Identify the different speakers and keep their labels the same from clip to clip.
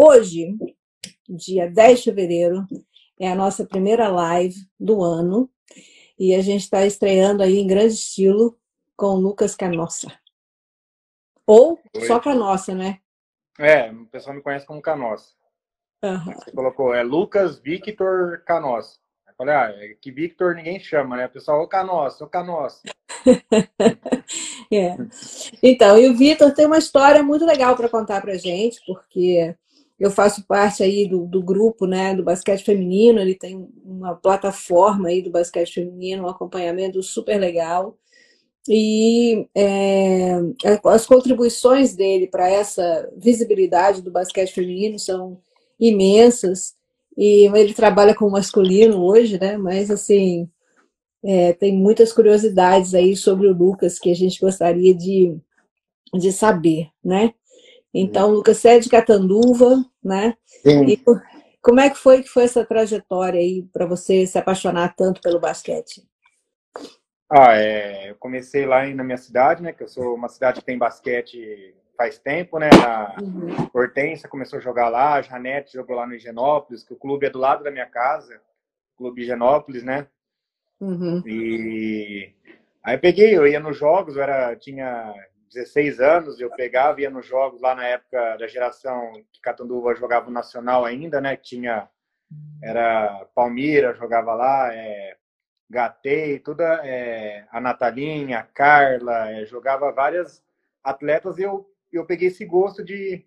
Speaker 1: hoje, dia 10 de fevereiro, é a nossa primeira live do ano e a gente está estreando aí em grande estilo com o Lucas Canossa. Ou Oi. só Canossa, né?
Speaker 2: É, o pessoal me conhece como Canossa. Uhum. Você colocou, é Lucas Victor Canossa. Eu falei, ah, é que Victor ninguém chama, né? O pessoal, ô Canossa, ô Canossa.
Speaker 1: é. Então, e o Vitor tem uma história muito legal para contar para gente, porque eu faço parte aí do, do grupo, né, do basquete feminino, ele tem uma plataforma aí do basquete feminino, um acompanhamento super legal. E é, as contribuições dele para essa visibilidade do basquete feminino são imensas. E ele trabalha com o masculino hoje, né? Mas assim, é, tem muitas curiosidades aí sobre o Lucas que a gente gostaria de, de saber, né? Então, Lucas é de Catanduva, né? Sim. E como é que foi que foi essa trajetória aí para você se apaixonar tanto pelo basquete?
Speaker 2: Ah, é, eu comecei lá na minha cidade, né? Que eu sou uma cidade que tem basquete faz tempo, né? A uhum. Hortência começou a jogar lá, a Janete jogou lá no Higienópolis, que o clube é do lado da minha casa, o Clube Higienópolis, né? Uhum. E aí eu peguei, eu ia nos jogos, eu era, tinha 16 anos, eu pegava, ia nos jogos lá na época da geração que Catanduva jogava o Nacional ainda, né? Tinha, era Palmira, jogava lá, é, Gatei, toda é, a Natalinha, a Carla, é, jogava várias atletas e eu, eu peguei esse gosto de,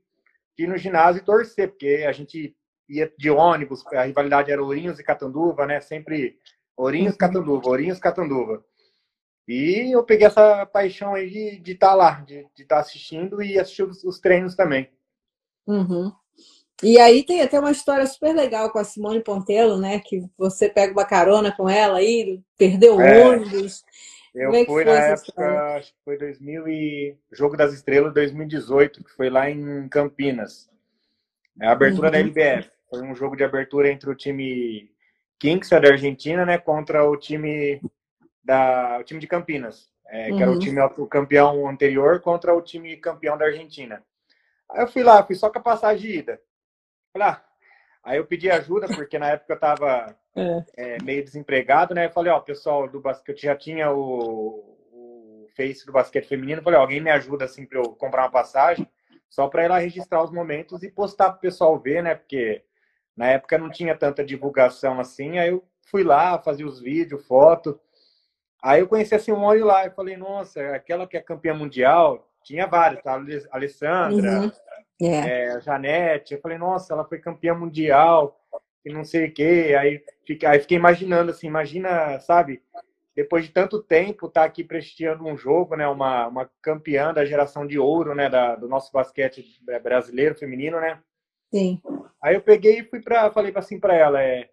Speaker 2: de ir no ginásio e torcer, porque a gente ia de ônibus, a rivalidade era Ourinhos e Catanduva, né? Sempre Ourinhos. Catanduva, Ourinhos, Catanduva. E eu peguei essa paixão aí de estar tá lá, de estar tá assistindo e assistir os, os treinos também.
Speaker 1: Uhum. E aí tem até uma história super legal com a Simone Pontello, né? Que você pega uma carona com ela aí, perdeu é, ônibus.
Speaker 2: Eu é fui na época, acho que foi 2000 e Jogo das Estrelas 2018, que foi lá em Campinas. É a abertura uhum. da LBF. Foi um jogo de abertura entre o time Kings da Argentina, né, contra o time da o time de Campinas, é, uhum. que era o uhum. time o campeão anterior contra o time campeão da Argentina. Aí eu fui lá, fui só com a passagem de ida. Falei, ah, aí eu pedi ajuda, porque na época eu estava é. é, meio desempregado, né? Eu falei, ó, pessoal do basquete, já tinha o, o Face do basquete feminino, eu falei, ó, alguém me ajuda assim para eu comprar uma passagem, só para ir lá registrar os momentos e postar para o pessoal ver, né? Porque na época não tinha tanta divulgação assim, aí eu fui lá, fazia os vídeos, foto. Aí eu conheci a Simone lá e falei, nossa, aquela que é campeã mundial, tinha várias, tá? Alessandra, uhum. yeah. É. é, Janete. Eu falei, nossa, ela foi campeã mundial e não sei o quê. Aí, fiquei, aí fiquei imaginando, assim, imagina, sabe, depois de tanto tempo, tá aqui prestigiando um jogo, né? Uma, uma campeã da geração de ouro, né? Da, do nosso basquete brasileiro, feminino, né?
Speaker 1: Sim.
Speaker 2: Aí eu peguei e fui para, falei assim para ela, é,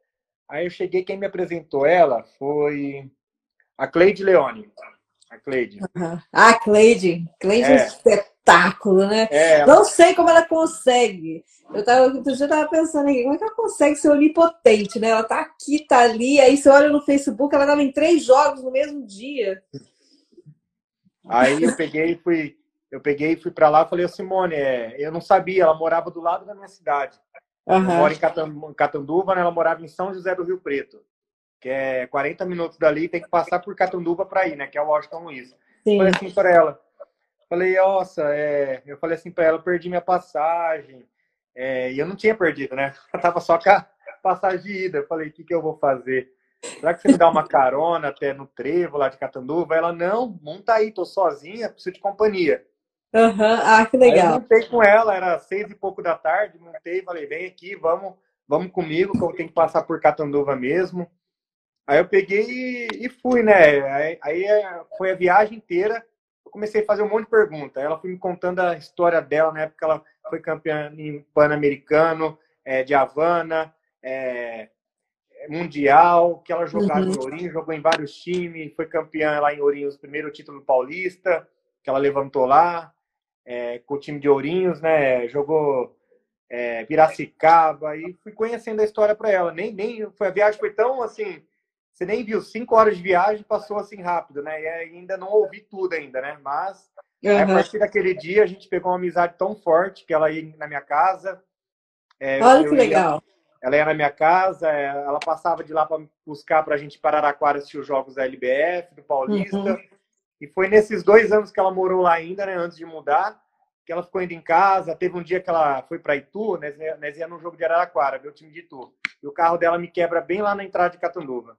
Speaker 2: aí eu cheguei, quem me apresentou ela foi a Cleide Leone. A Cleide.
Speaker 1: Uhum. Ah, Cleide. Cleide é, é um espetáculo, né? É, ela... Não sei como ela consegue. Eu tava, outro dia eu tava pensando aqui, como é que ela consegue ser onipotente, né? Ela tá aqui, tá ali, aí você olha no Facebook, ela tava em três jogos no mesmo dia.
Speaker 2: Aí eu peguei e fui, eu peguei e fui para lá e falei, Simone, é, eu não sabia, ela morava do lado da minha cidade. Uhum. Eu moro em Catanduva, né? ela morava em São José do Rio Preto, que é 40 minutos dali, tem que passar por Catanduva para ir, né? Que é o Washington Luiz. Sim. Falei assim para ela, falei, nossa, é... eu falei assim para ela, perdi minha passagem, é... e eu não tinha perdido, né? Eu tava só com a passagem de ida. Eu falei, o que, que eu vou fazer? Será que você me dá uma carona até no trevo lá de Catanduva? Ela, não, monta aí, tô sozinha, preciso de companhia.
Speaker 1: Uhum. Ah, que legal. Aí eu
Speaker 2: montei com ela, era seis e pouco da tarde, montei, falei, vem aqui, vamos, vamos comigo, que eu tenho que passar por Catanduva mesmo. Aí eu peguei e, e fui, né? Aí, aí, é, foi a viagem inteira. Eu comecei a fazer um monte de perguntas. Ela foi me contando a história dela, na época ela foi campeã em Pan-Americano, é, de Havana, é, Mundial, que ela jogava uhum. em Ourinhos, jogou em vários times, foi campeã lá em Ourinhos, primeiro título paulista, que ela levantou lá é, com o time de Ourinhos, né? Jogou é, Piracicaba e fui conhecendo a história para ela. Nem, nem foi a viagem foi tão assim, você nem viu cinco horas de viagem passou assim rápido, né? E ainda não ouvi tudo ainda, né? Mas uhum. a partir daquele dia a gente pegou uma amizade tão forte que ela ia na minha casa,
Speaker 1: É, Olha que legal. Ia,
Speaker 2: ela ia na minha casa, é, ela passava de lá para buscar para a gente para Araraquara assistir os jogos da LBF, do Paulista. Uhum. E foi nesses dois anos que ela morou lá ainda, né, antes de mudar, que ela ficou indo em casa. Teve um dia que ela foi para Itu, né, nós ia no jogo de Araraquara, o time de Itu. E o carro dela me quebra bem lá na entrada de Catanduva.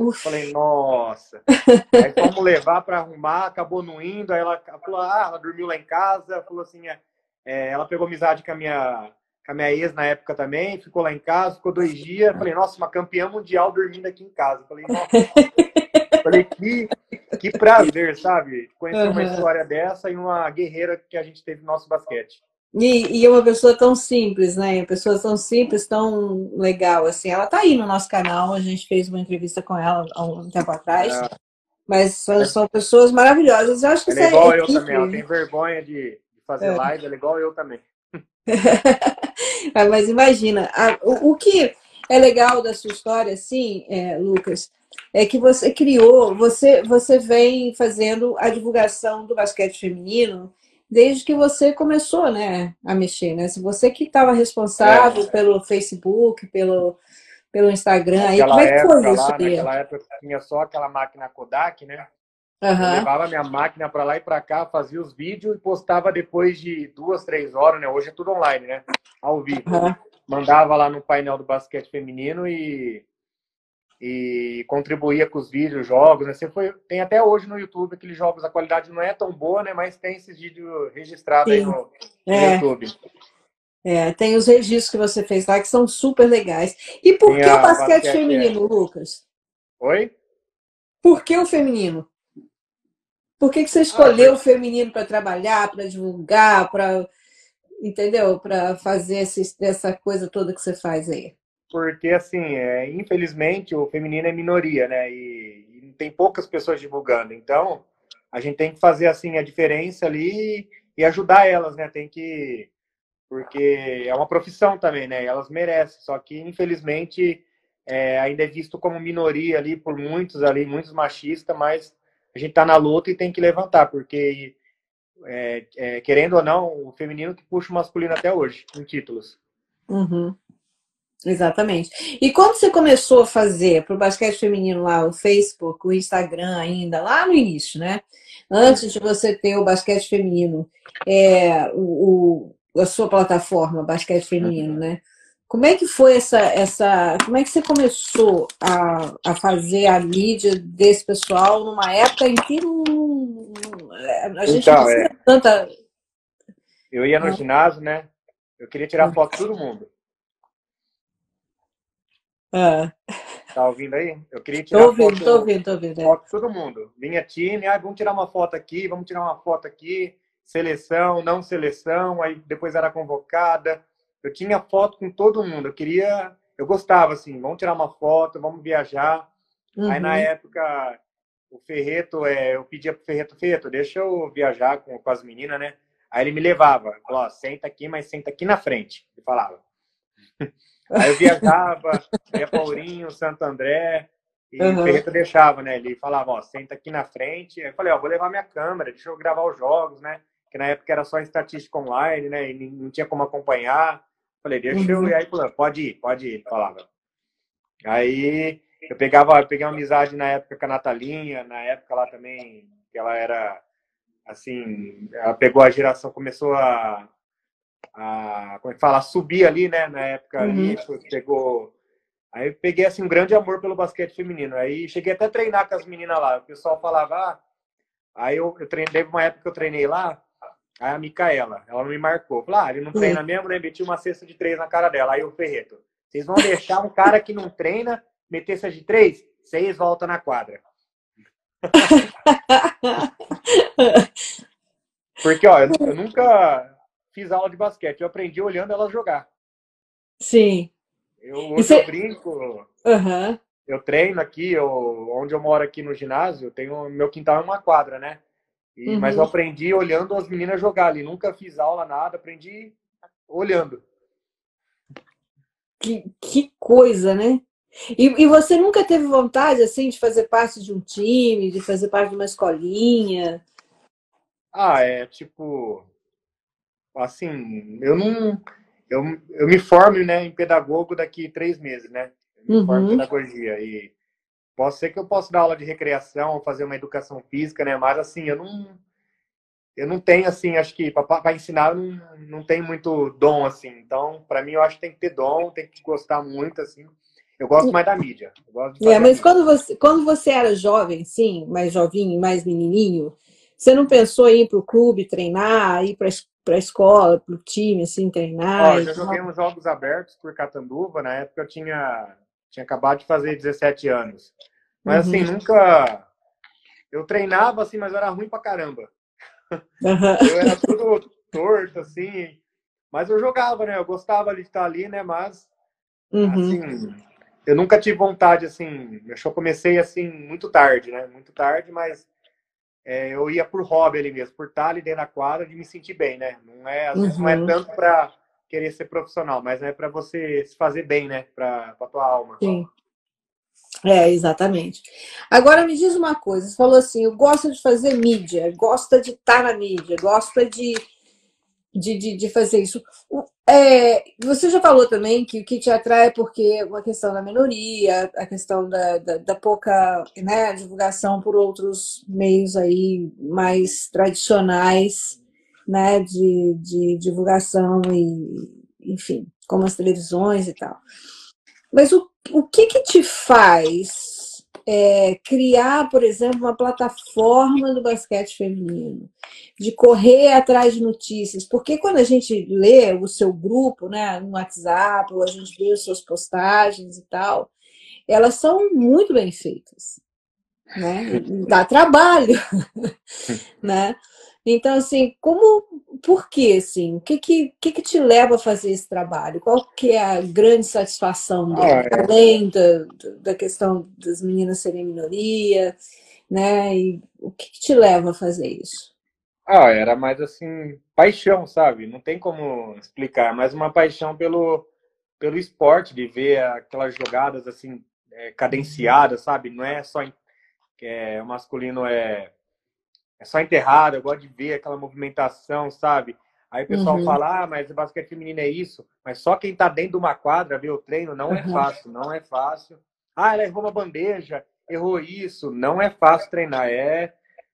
Speaker 2: Uf. Falei, nossa. aí fomos levar para arrumar, acabou não indo. Aí ela falou, ah, ela dormiu lá em casa. Falou assim, é, é, ela pegou amizade com a minha com a minha ex na época também, ficou lá em casa, ficou dois dias. Falei, nossa, uma campeã mundial dormindo aqui em casa. Falei, nossa. Falei, que, que prazer, sabe? Conhecer uhum. uma história dessa e uma guerreira que a gente teve no nosso basquete.
Speaker 1: E, e uma pessoa tão simples, né? Uma pessoa tão simples, tão legal, assim. Ela tá aí no nosso canal, a gente fez uma entrevista com ela há um tempo atrás. É. Mas são, são, pessoas maravilhosas. Eu acho que
Speaker 2: ela é igual é eu também, ela tem vergonha de, de fazer é. live, ela é igual eu também.
Speaker 1: Mas imagina, a, o, o, que é legal da sua história, assim, é, Lucas, é que você criou, você, você vem fazendo a divulgação do basquete feminino desde que você começou, né, a mexer, né? Se você que estava responsável é. pelo Facebook, pelo, pelo Instagram, aí, como é que foi isso? Lá,
Speaker 2: aí? Naquela época tinha só aquela máquina Kodak, né? Uhum. Eu levava minha máquina para lá e para cá, fazia os vídeos e postava depois de duas, três horas, né? Hoje é tudo online, né? Ao vivo. Uhum. Mandava lá no painel do basquete feminino e, e contribuía com os vídeos, jogos, né? Você foi, tem até hoje no YouTube aqueles jogos, a qualidade não é tão boa, né? Mas tem esses vídeos registrados Sim. aí no, no é. YouTube.
Speaker 1: É, tem os registros que você fez lá que são super legais. E por tem que o basquete, basquete feminino, é... Lucas?
Speaker 2: Oi?
Speaker 1: Por que o feminino? Por que, que você escolheu ah, o feminino para trabalhar, para divulgar, para entendeu? Para fazer esse, essa coisa toda que você faz aí?
Speaker 2: Porque assim, é, infelizmente o feminino é minoria, né? E, e tem poucas pessoas divulgando. Então a gente tem que fazer assim a diferença ali e ajudar elas, né? Tem que porque é uma profissão também, né? Elas merecem. Só que infelizmente é, ainda é visto como minoria ali por muitos ali, muitos machistas, mas a gente está na luta e tem que levantar, porque, é, é, querendo ou não, o feminino que puxa o masculino até hoje, em títulos.
Speaker 1: Uhum. Exatamente. E quando você começou a fazer para o basquete feminino lá, o Facebook, o Instagram ainda, lá no início, né? Antes de você ter o basquete feminino, é, o, o a sua plataforma, basquete feminino, né? Como é que foi essa, essa. Como é que você começou a, a fazer a mídia desse pessoal numa época em que não, a gente então, não é. tanta.
Speaker 2: Eu ia no ginásio, né? Eu queria tirar foto de todo mundo.
Speaker 1: Ah.
Speaker 2: Tá ouvindo aí? Eu queria tirar
Speaker 1: tô ouvindo, foto, tô ouvindo, tô ouvindo.
Speaker 2: É. Foto de todo mundo. Vinha time, ah, vamos tirar uma foto aqui, vamos tirar uma foto aqui, seleção, não seleção, aí depois era convocada eu tinha foto com todo mundo. Eu queria, eu gostava assim, vamos tirar uma foto, vamos viajar. Uhum. Aí na uhum. época o Ferreto, é, eu pedia pro Ferreto, Ferreto, deixa eu viajar com, com as meninas, né? Aí ele me levava, falou, ó, senta aqui, mas senta aqui na frente, ele falava. Aí eu viajava, ia Paulinho, Santo André, e uhum. o Ferreto deixava, né? Ele falava, ó, senta aqui na frente. Aí eu falei, ó, vou levar minha câmera, deixa eu gravar os jogos, né? Que na época era só estatística online, né? E não tinha como acompanhar. Falei, deixa uhum. eu ir. Aí, pode ir, pode ir, falava. Aí eu pegava, eu peguei uma amizade na época com a Natalinha, na época lá também, que ela era assim, ela pegou a geração, começou a, a como é que fala, a subir ali, né, na época uhum. ali, pegou Aí eu peguei assim um grande amor pelo basquete feminino. Aí cheguei até a treinar com as meninas lá. O pessoal falava, ah, aí eu, eu treinei, uma época que eu treinei lá, Aí a Micaela, ela não me marcou. Falei, ah, ele não treina mesmo, né? Meti uma cesta de três na cara dela. Aí o Ferreto, vocês vão deixar um cara que não treina meter cesta de três? Seis volta na quadra. Porque, ó, eu, eu, nunca fiz aula de basquete, eu aprendi olhando ela jogar.
Speaker 1: Sim.
Speaker 2: Eu, hoje Você... eu brinco, uhum. eu treino aqui, eu, onde eu moro aqui no ginásio, tenho, meu quintal é uma quadra, né? E, uhum. Mas eu aprendi olhando as meninas jogar ali. Nunca fiz aula, nada. Aprendi olhando.
Speaker 1: Que, que coisa, né? E, e, você nunca teve vontade, assim, de fazer parte de um time, de fazer parte de uma escolinha?
Speaker 2: Ah, é tipo... Assim, eu não... eu, eu me formo né, em pedagogo daqui três meses, né? Eu me
Speaker 1: uhum.
Speaker 2: formo em pedagogia. E posso ser que eu possa dar aula de recreação, fazer uma educação física, né? Mas assim, eu não. Eu não tenho, assim, acho que para ensinar não, não tem muito dom, assim. Então, para mim, eu acho que tem que ter dom, tem que gostar muito, assim. Eu gosto mais da mídia.
Speaker 1: é, mas quando você, quando você era jovem, sim, mais jovinho, mais menininho, você não pensou em ir para o clube treinar, ir para a escola, para o time, assim, treinar?
Speaker 2: Ó, eu já joguei uns jogos abertos por Catanduva, na época eu tinha, tinha acabado de fazer 17 anos. Mas, assim, uhum. assim, nunca... Eu treinava, assim, mas eu era ruim pra caramba. Uhum. Eu era tudo torto, assim. Mas eu jogava, né? Eu gostava de estar ali, né? Mas, uhum. assim eu nunca tive vontade, assim, eu comecei, assim, muito tarde, né? Muito tarde, mas é, eu ia por hobby ali mesmo, por estar ali dentro da quadra de me sentir bem, né? Não é, às uhum. vezes não é uhum. tanto para querer ser profissional, mas é para você se fazer bem, né? Para a tua alma.
Speaker 1: Sim. É, exatamente. Agora me diz uma coisa, você falou assim, eu gosto de fazer mídia, gosta de estar na mídia, gosta de de, de, de fazer isso. É, você já falou também que o que te atrai é porque é uma questão da minoria, a questão da, da, da pouca né, divulgação por outros meios aí mais tradicionais né, de, de divulgação e, enfim, como as televisões e tal. Mas o, o que que te faz é, criar, por exemplo, uma plataforma do basquete feminino, de correr atrás de notícias, porque quando a gente lê o seu grupo, né, no WhatsApp, ou a gente vê as suas postagens e tal, elas são muito bem feitas, né? Dá trabalho, né? Então, assim, como, por que, assim? O que que, que que te leva a fazer esse trabalho? Qual que é a grande satisfação dele? Ah, é. Além da, da questão das meninas serem minoria, né? E o que, que te leva a fazer isso?
Speaker 2: Ah, era mais assim, paixão, sabe? Não tem como explicar, mas uma paixão pelo, pelo esporte, de ver aquelas jogadas assim, é, cadenciadas, sabe? Não é só que é, o masculino é é só enterrado, eu gosto de ver aquela movimentação, sabe? Aí o pessoal uhum. fala, ah, mas o basquete feminino é isso. Mas só quem tá dentro de uma quadra, vê o treino, não é uhum. é fácil, não é fácil. Ah, ela errou uma bandeja, errou isso. Não é fácil treinar, é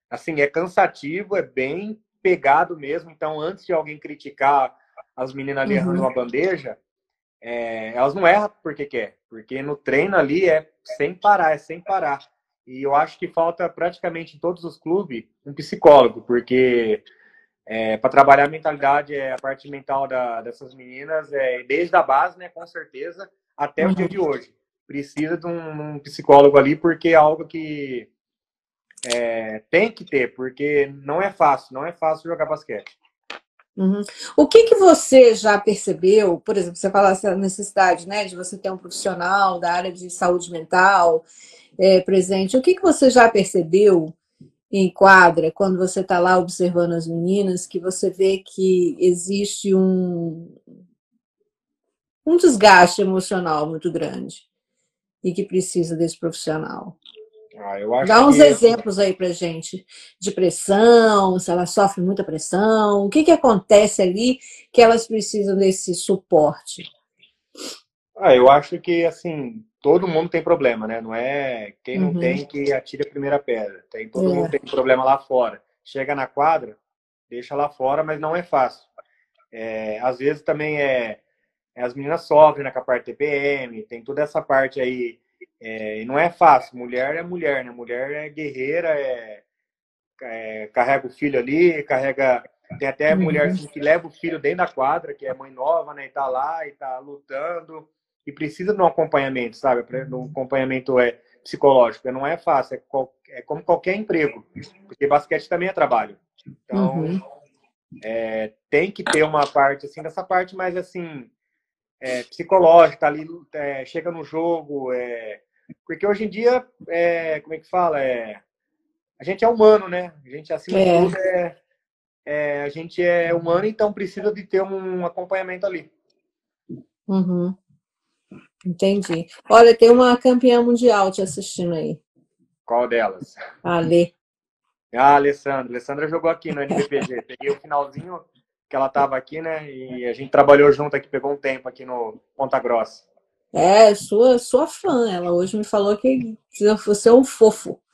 Speaker 2: assim, é cansativo, é bem pegado mesmo. Então, antes de alguém criticar as meninas ali uhum. errando uma bandeja, é, elas não erram porque quer, porque no treino ali é sem parar, é sem parar. E eu acho que falta praticamente em todos os clubes um psicólogo, porque é, para trabalhar a mentalidade, é, a parte mental da, dessas meninas, é, desde a base, né, com certeza, até uhum. o dia de hoje. Precisa de um, um, psicólogo ali, porque é algo que é, tem que ter, porque não é fácil, não é fácil jogar basquete.
Speaker 1: Uhum. O que, que você já percebeu, por exemplo, você fala essa necessidade né, de você ter um profissional da área de saúde mental, é, presente. O que, que você já percebeu em quadra, quando você está lá observando as meninas, que você vê que existe um, um desgaste emocional muito grande e que precisa desse profissional?
Speaker 2: Ah,
Speaker 1: Dá uns que... exemplos aí pra gente de pressão, se elas sofrem muita pressão, o que, que acontece ali que elas precisam desse suporte?
Speaker 2: Ah, eu acho que assim, todo mundo tem problema, né? Não é quem não uhum. tem que atire a primeira pedra. Tem, todo é. mundo tem problema lá fora. Chega na quadra, deixa lá fora, mas não é fácil. É, às vezes também é, é, as meninas sofrem né, com a parte TPM, tem toda essa parte aí. É, e não é fácil. Mulher é mulher, né? Mulher é guerreira, é, é carrega o filho ali, carrega. Tem até uhum. mulher assim, que leva o filho dentro da quadra, que é mãe nova, né? E tá lá e tá lutando e precisa de um acompanhamento, sabe? Um acompanhamento é psicológico. Não é fácil, é, qual, é como qualquer emprego, porque basquete também é trabalho. Então, uhum. é, tem que ter uma parte assim dessa parte, mas assim é, psicológica ali, é, chega no jogo, é, porque hoje em dia, é, como é que fala, é, a gente é humano, né? A gente acima de é. tudo é, é, a gente é humano, então precisa de ter um acompanhamento ali.
Speaker 1: Uhum. Entendi. Olha, tem uma campeã mundial te assistindo aí.
Speaker 2: Qual delas?
Speaker 1: A Lê.
Speaker 2: Ah, Alessandra. Alessandra jogou aqui no NBPG. Peguei o finalzinho que ela estava aqui, né? E a gente trabalhou junto aqui, pegou um tempo aqui no Ponta Grossa.
Speaker 1: É, sua, sua fã. Ela hoje me falou que você é um fofo.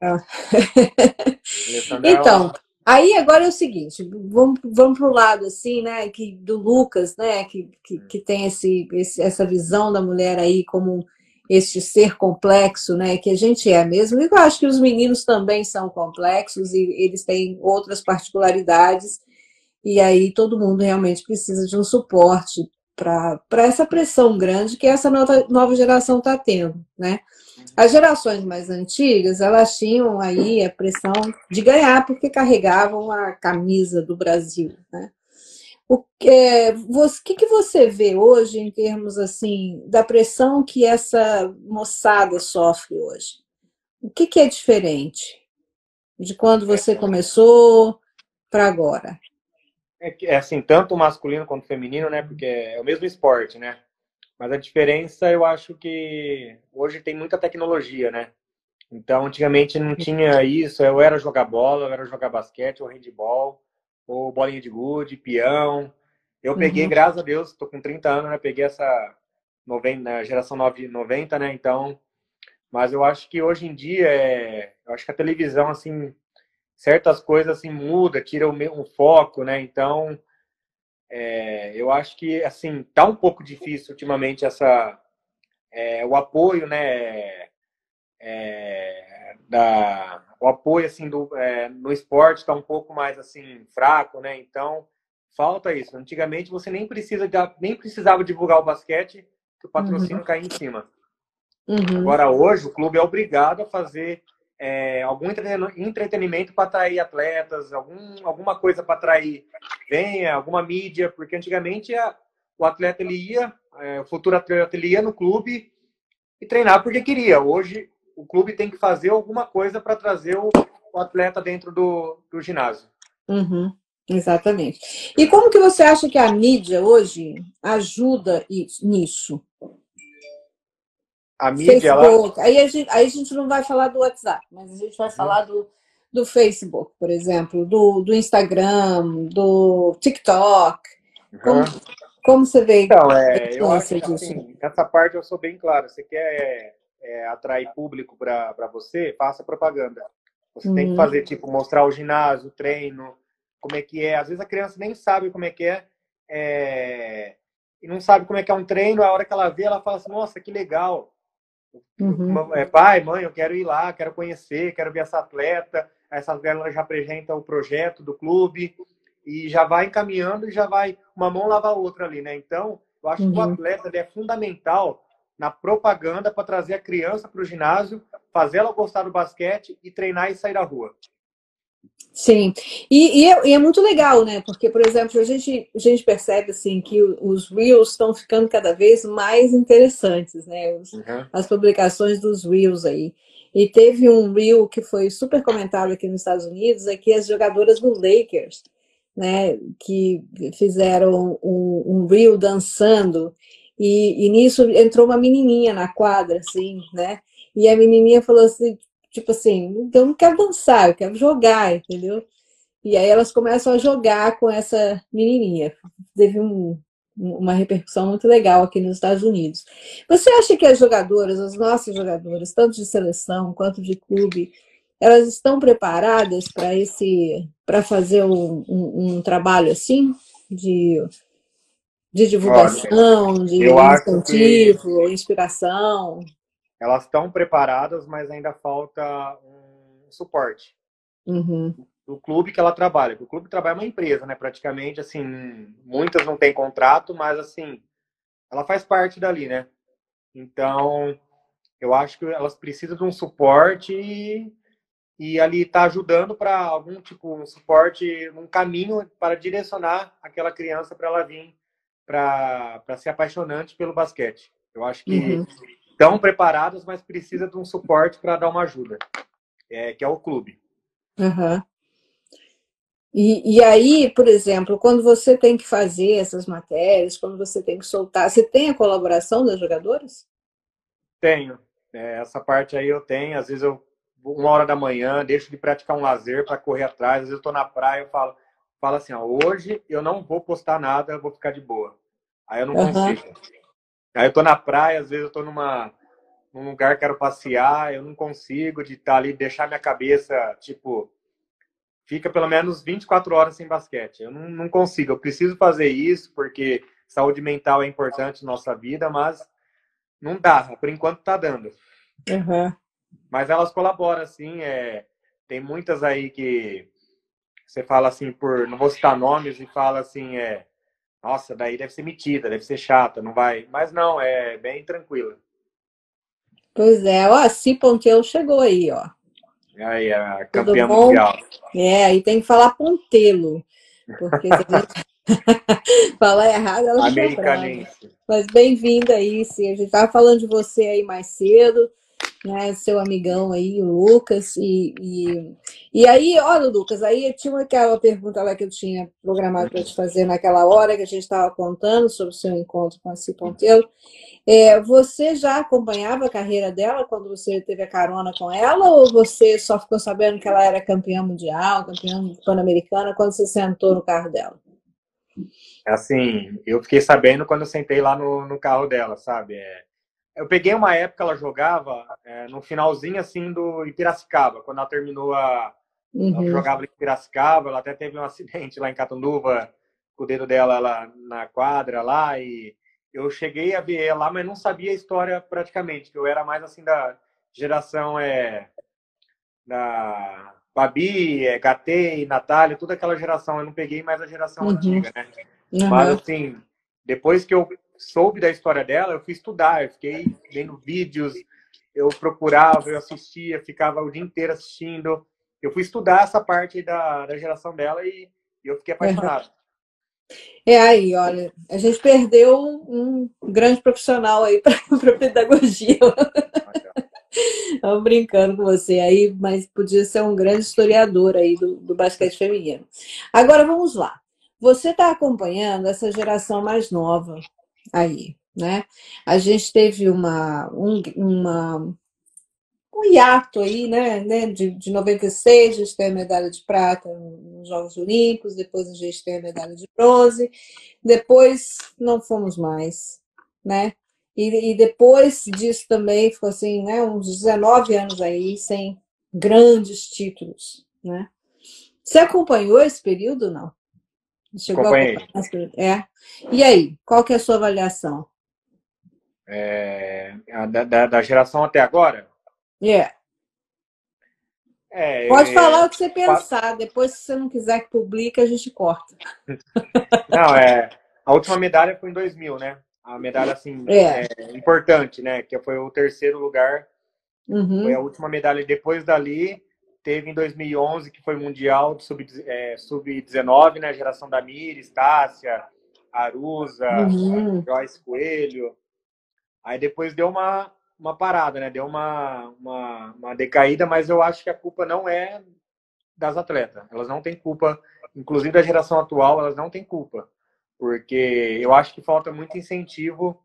Speaker 1: Ah. Então, então aí agora é o seguinte, vamos, vamos para o lado assim, né, que, do Lucas, né, que, que, que tem esse, esse, essa visão da mulher aí como este ser complexo, né, que a gente é mesmo. E eu acho que os meninos também são complexos e eles têm outras particularidades. E aí todo mundo realmente precisa de um suporte para essa pressão grande que essa nova, nova geração está tendo, né? As gerações mais antigas, elas tinham aí a pressão de ganhar porque carregavam a camisa do Brasil, né? O que, você, que, que você vê hoje em termos assim da pressão que essa moçada sofre hoje? O que, que é diferente de quando você começou para agora?
Speaker 2: É, é assim, tanto masculino quanto feminino, né? Porque é o mesmo esporte, né? Mas a diferença, eu acho que hoje tem muita tecnologia, né? Então, antigamente não tinha isso. Eu era jogar bola, eu era jogar basquete ou handball ou bolinha de gude, peão. Eu peguei, uhum. graças a Deus, tô com 30 anos, né? Peguei essa 90, geração 90, né? Então, mas eu acho que hoje em dia, é, eu acho que a televisão, assim, certas coisas assim muda, tira o, meu, foco, né? Então, é, eu acho que, assim, tá um pouco difícil ultimamente essa, é, o apoio, né? É, da, o apoio assim do é, no esporte está um pouco mais assim fraco, né? Então falta isso. Antigamente você nem precisa nem precisava divulgar o basquete que o patrocínio uhum. caía em cima. Uhum. Agora hoje o clube é obrigado a fazer é, algum entretenimento para atrair atletas, algum, alguma coisa para atrair venha, alguma mídia, porque antigamente a, o atleta ele ia, é, o futuro atleta ele ia no clube e treinar porque queria. Hoje o clube tem que fazer alguma coisa para trazer o, o, atleta dentro do, do ginásio.
Speaker 1: Uhum, exatamente. E como que você acha que a mídia hoje ajuda nisso?
Speaker 2: A mídia, Facebook.
Speaker 1: Ela... Aí, a gente, aí a gente não vai falar do WhatsApp, mas a gente vai uhum. falar do, do Facebook, por exemplo, do, do Instagram, do TikTok. Uhum. Como, como você vê?
Speaker 2: Então, é, eu acho que assim, essa parte eu sou bem claro. Você quer é, atrair público para você, faça propaganda. Você uhum. tem que uhum. fazer, tipo, mostrar o ginásio, o treino, como é que é. Às vezes a criança nem sabe como é que é, é e não sabe como é que é um treino. A hora que ela vê, ela fala assim, nossa, que legal. Uhum. É, pai, mãe, eu quero ir lá, quero conhecer, quero ver essa atleta. Essa atleta já apresenta o projeto do clube e já vai encaminhando e já vai uma mão lava a outra ali, né? Então, eu acho uhum. que o uhum. atleta é fundamental na propaganda para trazer a criança para o ginásio, fazer ela gostar do basquete e treinar e sair da rua.
Speaker 1: Sim, e, e, é, e, é, muito legal, né? Porque, por exemplo, a gente, a gente percebe assim que os Reels estão ficando cada vez mais interessantes, né? Os, uhum. As publicações dos Reels aí. E teve um Reel que foi super comentado aqui nos Estados Unidos, aqui as jogadoras do Lakers, né? Que fizeram um, um Reel dançando, e, e nisso entrou uma menininha na quadra, assim, né? E a menininha falou assim, tipo assim, eu não quero dançar, eu quero jogar, entendeu? E aí elas começam a jogar com essa menininha. Teve um, uma repercussão muito legal aqui nos Estados Unidos. Você acha que as jogadoras, as nossas jogadoras, tanto de seleção quanto de clube, elas estão preparadas para esse, para fazer um, um, um, trabalho assim de, de divulgação, Olha, de incentivo, que... inspiração?
Speaker 2: Elas estão preparadas, mas ainda falta um suporte uhum. do clube que ela trabalha. O clube trabalha uma empresa, né? Praticamente, assim, muitas não têm contrato, mas assim, ela faz parte dali, né? Então, eu acho que elas precisam de um suporte e, e ali está ajudando para algum tipo um suporte, um caminho para direcionar aquela criança para ela vir para ser apaixonante pelo basquete. Eu acho que uhum estão preparadas, mas precisa de um suporte para dar uma ajuda, é, que é o clube.
Speaker 1: Uhum. E, e aí, por exemplo, quando você tem que fazer essas matérias, quando você tem que soltar, você tem a colaboração das jogadoras?
Speaker 2: Tenho. É, essa parte aí eu tenho. Às vezes eu, uma hora da manhã, deixo de praticar um lazer para correr atrás. Às vezes eu estou na praia, eu falo, fala assim, ó, hoje eu não vou postar nada, eu vou ficar de boa. Aí eu não uhum. consigo. Aí eu tô na praia, às vezes eu tô numa, num lugar, quero passear, eu não consigo de estar tá ali, deixar minha cabeça, tipo, fica pelo menos 24 horas sem basquete. Eu não, não consigo, eu preciso fazer isso, porque saúde mental é importante na nossa vida, mas não dá, por enquanto tá dando.
Speaker 1: Uhum.
Speaker 2: Mas elas colaboram, assim, é, tem muitas aí que você fala assim, por não vou citar nomes, e fala assim, é, nossa, daí deve ser metida, deve ser chata, não vai. Mas não, é bem tranquila.
Speaker 1: Pois é, ó, a Si Ponteiro chegou aí, ó.
Speaker 2: Aí, a campeã mundial.
Speaker 1: É, aí tem que falar Pontelo, porque se a gente falar errado, ela
Speaker 2: Americanense.
Speaker 1: Mas bem-vinda aí, sim. A gente estava falando de você aí mais cedo né, seu amigão aí, o Lucas, e, e, e aí, olha, Lucas, aí tinha aquela pergunta lá que eu tinha programado para te fazer naquela hora que a gente estava contando sobre o seu encontro com a Cipontelo. É, você já acompanhava a carreira dela quando você teve a carona com ela, ou você só ficou sabendo que ela era campeã mundial, campeã pan-americana, quando você sentou no carro dela?
Speaker 2: Assim, eu fiquei sabendo quando eu sentei lá no, no carro dela, sabe? É, eu peguei uma época, ela jogava é, no finalzinho assim do Piracicaba, quando ela terminou a. Uhum. Ela jogava em Piracicaba, ela até teve um acidente lá em Catanduva, com o dedo dela lá na quadra lá, e eu cheguei a ver ela lá, mas não sabia a história praticamente, que eu era mais assim da geração é, da Babi, é, Gatei, Natália, toda aquela geração, eu não peguei mais a geração uhum. antiga, né? Uhum. Mas assim, depois que eu soube da história dela, eu fui estudar, eu fiquei vendo vídeos, eu procurava, eu assistia, ficava o dia inteiro assistindo. Eu fui estudar essa parte da, da geração dela e, e eu fiquei apaixonado.
Speaker 1: É aí, olha, a gente perdeu um grande profissional aí para pedagogia. Estamos brincando com você aí, mas podia ser um grande historiador aí do, do basquete feminino. Agora vamos lá. Você está acompanhando essa geração mais nova, aí, né? A gente teve uma, um, uma, um hiato aí, né? né? De, de 96, a gente tem a medalha de prata nos Jogos Olímpicos, depois a gente tem a medalha de bronze, depois não fomos mais, né? E, e depois disso também ficou assim, né? Uns 19 anos aí sem grandes títulos, né? Você acompanhou esse período, não?
Speaker 2: Chegou Acompanhei.
Speaker 1: A... É. E aí, qual que é a sua avaliação?
Speaker 2: É, da, da, da, geração até agora?
Speaker 1: Yeah. É, Pode falar o que você pensar, depois se você não quiser que publique, a gente corta.
Speaker 2: Não, é, a última medalha foi em 2000, né? A medalha, assim, é. é importante, né? Que foi o terceiro lugar. Uhum. Foi a última medalha. Depois dali, Teve em 2011, que foi Mundial de Sub-19, é, Sub né? Geração da Miri, Estácia, Arusa, uhum. Joyce Coelho. Aí depois deu uma, uma parada, né? Deu uma, uma, uma decaída, mas eu acho que a culpa não é das atletas. Elas não têm culpa, inclusive da geração atual, elas não têm culpa. Porque eu acho que falta muito incentivo,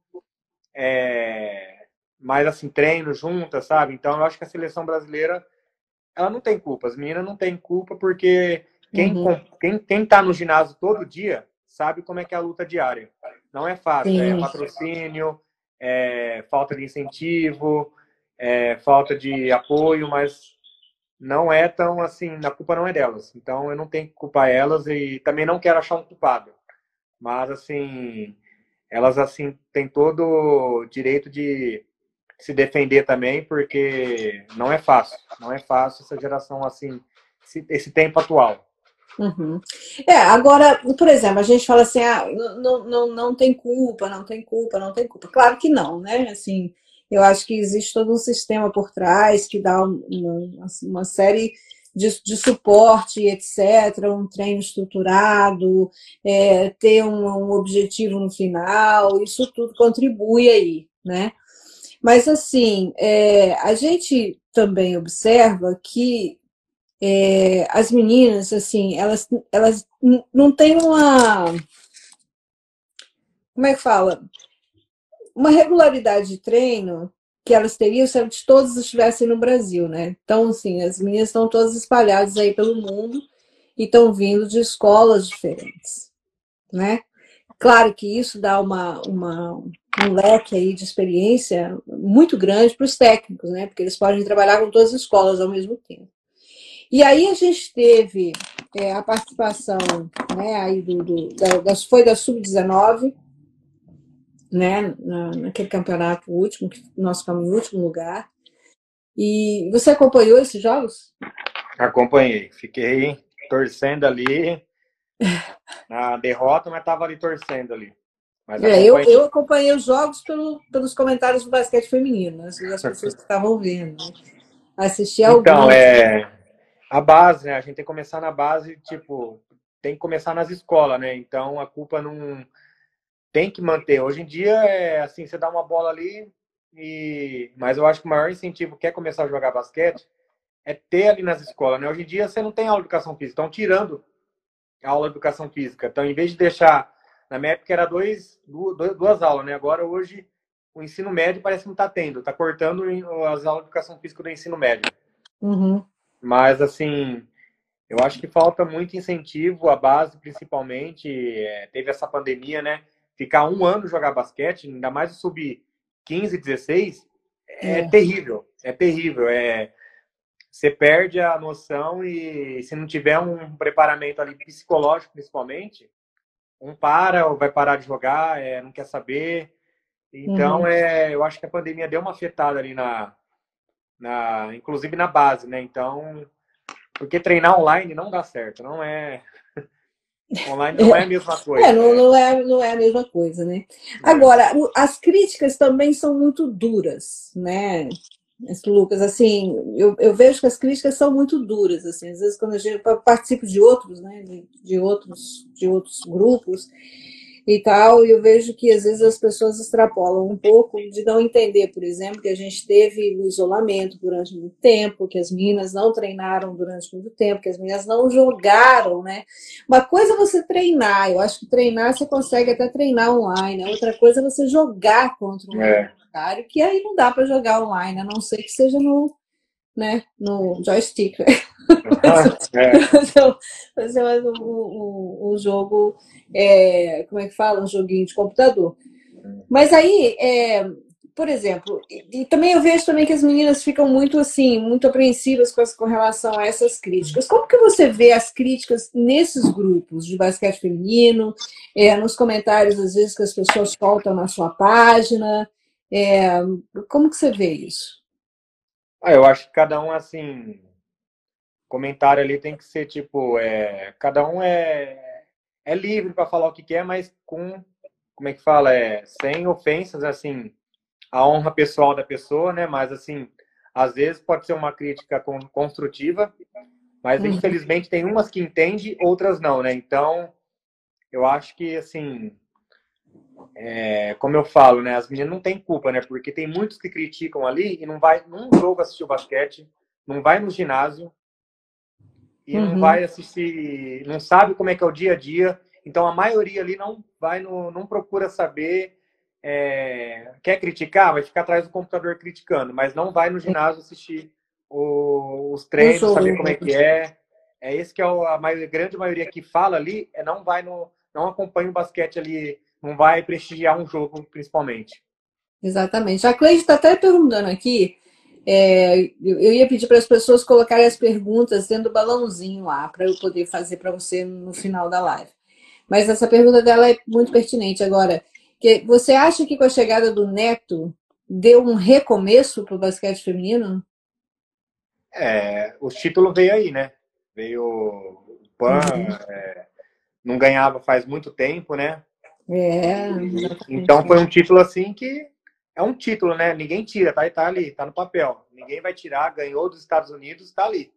Speaker 2: é, mais assim, treino juntas, sabe? Então eu acho que a seleção brasileira ela não tem culpa. As meninas não têm culpa porque quem, uhum. quem, quem tá no ginásio todo dia sabe como é que é a luta diária. Não é fácil, Sim. é patrocínio, é falta de incentivo, é falta de apoio, mas não é tão assim, a culpa não é delas. Então eu não tenho que culpar elas e também não quero achar um culpado. Mas assim, elas assim têm todo o direito de se defender também, porque não é fácil, não é fácil essa geração assim, esse, esse tempo atual.
Speaker 1: Uhum. É, agora, por exemplo, a gente fala assim, ah, não, não, não tem culpa, não tem culpa, não tem culpa. Claro que não, né? Assim, eu acho que existe todo um sistema por trás que dá uma, assim, uma série de, de suporte, etc., um treino estruturado, é, ter um, um objetivo no final, isso tudo contribui aí, né? Mas, assim, é, a gente também observa que é, as meninas, assim, elas, elas não têm uma. Como é que fala? Uma regularidade de treino que elas teriam se todas estivessem no Brasil, né? Então, assim, as meninas estão todas espalhadas aí pelo mundo e estão vindo de escolas diferentes, né? Claro que isso dá uma, uma, um leque aí de experiência muito grande para os técnicos, né? Porque eles podem trabalhar com todas as escolas ao mesmo tempo. E aí a gente teve é, a participação, né, aí do, do da, foi da Sub-19, né, na, naquele campeonato último, que nós ficamos em último lugar. E você acompanhou esses jogos?
Speaker 2: Acompanhei, fiquei torcendo ali na derrota, mas estava ali torcendo ali.
Speaker 1: É, eu, eu acompanhei os jogos pelo, pelos comentários do basquete feminino, as, as pessoas que estavam vendo. Né? Assisti
Speaker 2: alguns. Então, é a base, né? A gente tem que começar na base, tipo, tem que começar nas escolas, né? Então a culpa não tem que manter. Hoje em dia é assim, você dá uma bola ali e mas eu acho que o maior incentivo quer começar a jogar basquete é ter ali nas escolas, né? Hoje em dia você não tem aula de educação física, estão tirando a aula de educação física. Então, em vez de deixar na minha época era dois, duas, duas aulas, né? Agora hoje o ensino médio parece que não está tendo, está cortando as aulas de educação física do ensino médio.
Speaker 1: Uhum.
Speaker 2: Mas assim, eu acho que falta muito incentivo, a base principalmente. É, teve essa pandemia, né? Ficar um ano jogar basquete, ainda mais o sub 15, 16, é, é. terrível. É terrível. É, você perde a noção e se não tiver um preparamento ali psicológico, principalmente, um para ou vai parar de jogar, é, não quer saber. Então, uhum. é, eu acho que a pandemia deu uma afetada ali na, na, inclusive na base, né? Então, porque treinar online não dá certo, não é. Online não é a mesma coisa.
Speaker 1: É, não, não, é, não é a mesma coisa, né? É. Agora, as críticas também são muito duras, né? Lucas, assim, eu, eu vejo que as críticas são muito duras, assim, às vezes quando eu participo de outros, né, de, de outros, de outros grupos e tal, eu vejo que às vezes as pessoas extrapolam um pouco de não entender, por exemplo, que a gente teve o isolamento durante muito tempo, que as meninas não treinaram durante muito tempo, que as meninas não jogaram, né? Uma coisa é você treinar, eu acho que treinar você consegue até treinar online, outra coisa é você jogar contra um é adversário, que aí não dá para jogar online, a não ser que seja no, né, no joystick. Né? fazer mais um, um, um, jogo, é, como é que fala? Um joguinho de computador. Mas aí, é, por exemplo, e, e, também eu vejo também que as meninas ficam muito assim, muito apreensivas com, as, com relação a essas críticas. Como que você vê as críticas nesses grupos de basquete feminino, é, nos comentários, às vezes, que as pessoas soltam na sua página? É, como que você vê isso?
Speaker 2: Ah, eu acho que cada um, assim, comentário ali tem que ser tipo, é, cada um é, é livre para falar o que quer, mas com, como é que fala, é, sem ofensas, assim, a honra pessoal da pessoa, né? Mas, assim, às vezes pode ser uma crítica construtiva, mas uhum. infelizmente tem umas que entende, outras não, né? Então, eu acho que, assim, é, como eu falo, né? As meninas não têm culpa, né? Porque tem muitos que criticam ali e não vai num jogo assistir o basquete, não vai no ginásio e uhum. não vai assistir, não sabe como é que é o dia a dia. Então a maioria ali não vai no, não procura saber, é, quer criticar, vai ficar atrás do computador criticando, mas não vai no ginásio assistir o, os treinos, saber como é que é. É esse que é a maioria, grande maioria que fala ali, é não vai no, não acompanha o basquete ali não vai prestigiar um jogo, principalmente.
Speaker 1: Exatamente. A Cleide está até perguntando aqui. É, eu ia pedir para as pessoas colocarem as perguntas dentro do balãozinho lá, para eu poder fazer para você no final da live. Mas essa pergunta dela é muito pertinente. Agora, que você acha que com a chegada do Neto deu um recomeço para o basquete feminino?
Speaker 2: É, o título veio aí, né? Veio o PAN, uhum. é, não ganhava faz muito tempo, né?
Speaker 1: É.
Speaker 2: Então foi um título assim que é um título, né? Ninguém tira, tá, tá ali, tá no papel. Ninguém vai tirar, ganhou dos Estados Unidos, tá ali.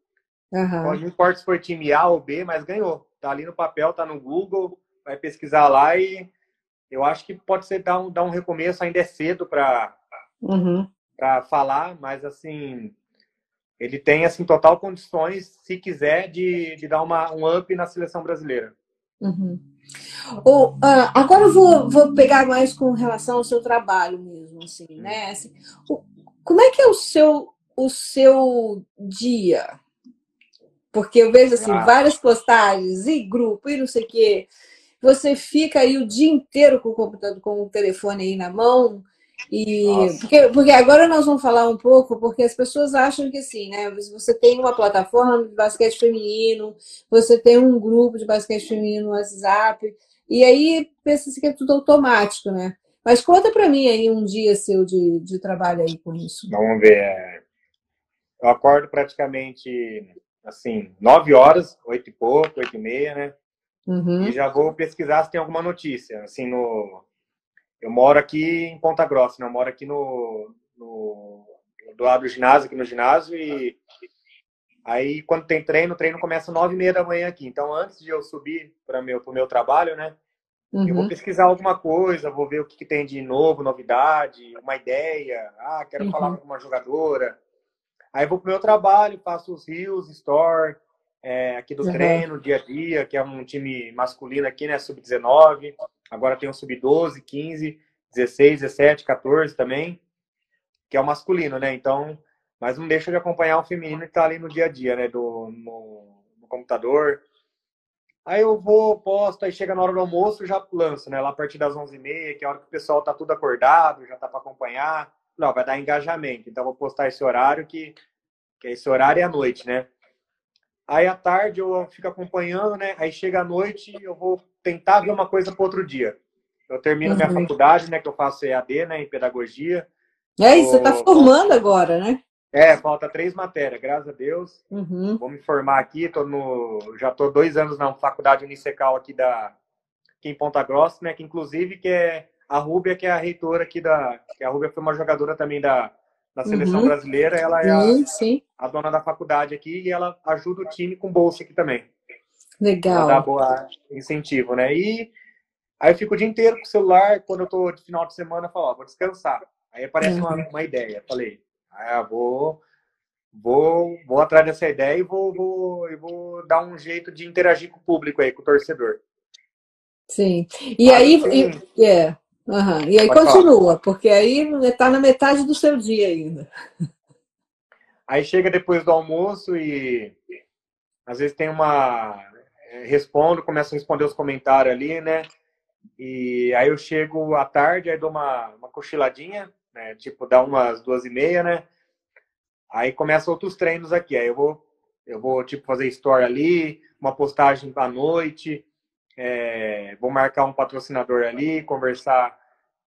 Speaker 1: Uhum.
Speaker 2: Não importa se foi time A ou B, mas ganhou. Tá ali no papel, tá no Google, vai pesquisar lá e eu acho que pode ser dar um, dar um recomeço, ainda é cedo para
Speaker 1: uhum.
Speaker 2: Pra falar, mas assim, ele tem assim total condições, se quiser, de, de dar uma, um up na seleção brasileira.
Speaker 1: Uhum. Ou, uh, agora eu vou, vou pegar mais com relação ao seu trabalho mesmo, assim, né? Assim, o, como é que é o seu, o seu dia? Porque eu vejo assim, ah. várias postagens e grupo e não sei o quê. Você fica aí o dia inteiro com o computador, com o telefone aí na mão. E porque, porque agora nós vamos falar um pouco, porque as pessoas acham que assim, né? Você tem uma plataforma de basquete feminino, você tem um grupo de basquete feminino no WhatsApp, e aí pensa-se que é tudo automático, né? Mas conta para mim aí um dia seu de, de trabalho aí com isso.
Speaker 2: Vamos ver. Eu acordo praticamente assim, nove horas, oito e pouco, oito e meia, né? Uhum. E já vou pesquisar se tem alguma notícia. Assim, no... Eu moro aqui em Ponta Grossa, né? Eu moro aqui no, no... do lado do ginásio, aqui no ginásio, e aí quando tem treino, o treino começa nove e meia da manhã aqui. Então, antes de eu subir para meu, o meu trabalho, né? Uhum. Eu vou uhum. pesquisar alguma coisa, vou ver o que, que, tem de novo, novidade, uma ideia. Ah, quero uhum. falar com uma jogadora. Aí vou pro meu trabalho, faço os rios, store, é, aqui do uhum. treino, dia a dia, que é um time masculino aqui, né? Sub-19. Agora tem o sub-12, 15, 16, 17, 14 também, que é o masculino, né? Então, mas não deixa de acompanhar o feminino que tá ali no dia a dia, né? Do, no, no computador. Aí eu vou, posto, aí chega na hora do almoço, já lanço, né? Lá a partir das 11h30, que é a hora que o pessoal tá tudo acordado, já tá para acompanhar. Não, vai dar engajamento. Então, vou postar esse horário que, que esse horário é à noite, né? Aí, à tarde, eu fico acompanhando, né? Aí, chega à noite, eu vou tentar ver uma coisa para outro dia. Eu termino uhum. minha faculdade, né? Que eu faço EAD, né? Em pedagogia.
Speaker 1: É isso, você está formando agora, né?
Speaker 2: É, falta três matérias, graças a Deus. Uhum. Vou me formar aqui, tô no, já estou dois anos na faculdade Unicecal aqui da aqui em Ponta Grossa, né? Que inclusive que é a Rúbia, que é a reitora aqui da. Que a Rúbia foi uma jogadora também da, da seleção uhum. brasileira, ela é a, a, dona da faculdade aqui e ela ajuda o time com bolsa aqui também.
Speaker 1: Legal.
Speaker 2: Dá boa incentivo, né? E aí eu fico o dia inteiro com o celular, quando eu tô de final de semana, eu falo, ó, vou descansar. Aí aparece uhum. uma, uma ideia. Falei, ah, vou, vou, vou atrás dessa ideia e vou, vou, e vou dar um jeito de interagir com o público aí, com o torcedor.
Speaker 1: Sim. E aí, e, é. Uhum. E aí Pode continua, falar. porque aí está na metade do seu dia ainda.
Speaker 2: Aí chega depois do almoço e às vezes tem uma. É, respondo, começo a responder os comentários ali, né? E aí eu chego à tarde, aí dou uma, uma cochiladinha, né? Tipo, dá umas duas e meia, né? Aí começa outros treinos aqui. Aí eu vou, eu vou tipo, fazer story ali, uma postagem à noite, é, vou marcar um patrocinador ali, conversar,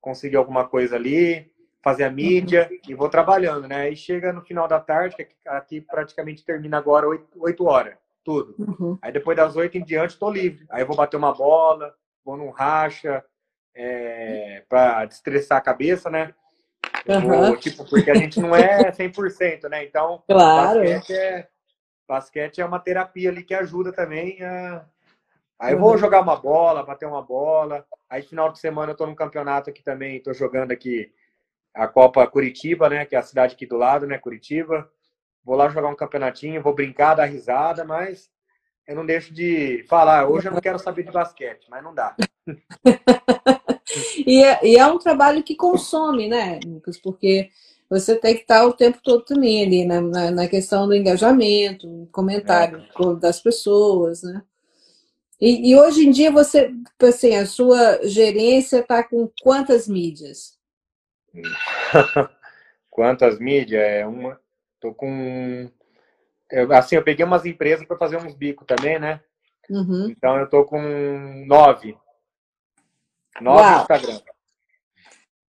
Speaker 2: conseguir alguma coisa ali, fazer a mídia e vou trabalhando, né? E chega no final da tarde, que aqui praticamente termina agora 8, 8 horas, tudo. Uhum. Aí depois das 8 em diante estou livre. Aí eu vou bater uma bola, vou num racha, é, para destressar a cabeça, né? Vou, tipo, porque a gente não é 100%, né? Então,
Speaker 1: claro.
Speaker 2: basquete, é, basquete é uma terapia ali que ajuda também a Aí eu vou jogar uma bola, bater uma bola. Aí final de semana eu tô num campeonato aqui também, tô jogando aqui a Copa Curitiba, né, que é a cidade aqui do lado, né, Curitiba. Vou lá jogar um campeonatinho, vou brincar, dar risada, mas eu não deixo de falar, hoje eu não quero saber de basquete, mas não dá.
Speaker 1: e, é, e, é, um trabalho que consome, né, Lucas? Porque você tem que estar o tempo todo também ali na, na, na questão do engajamento, comentário é. das pessoas, né? E, e, hoje em dia você, assim, a sua gerência está com quantas mídias?
Speaker 2: quantas mídias? É uma. Tô com. Eu, assim, eu peguei umas empresas para fazer uns bicos também, né? Uhum. Então eu tô com nove. Nove Uau. Instagram.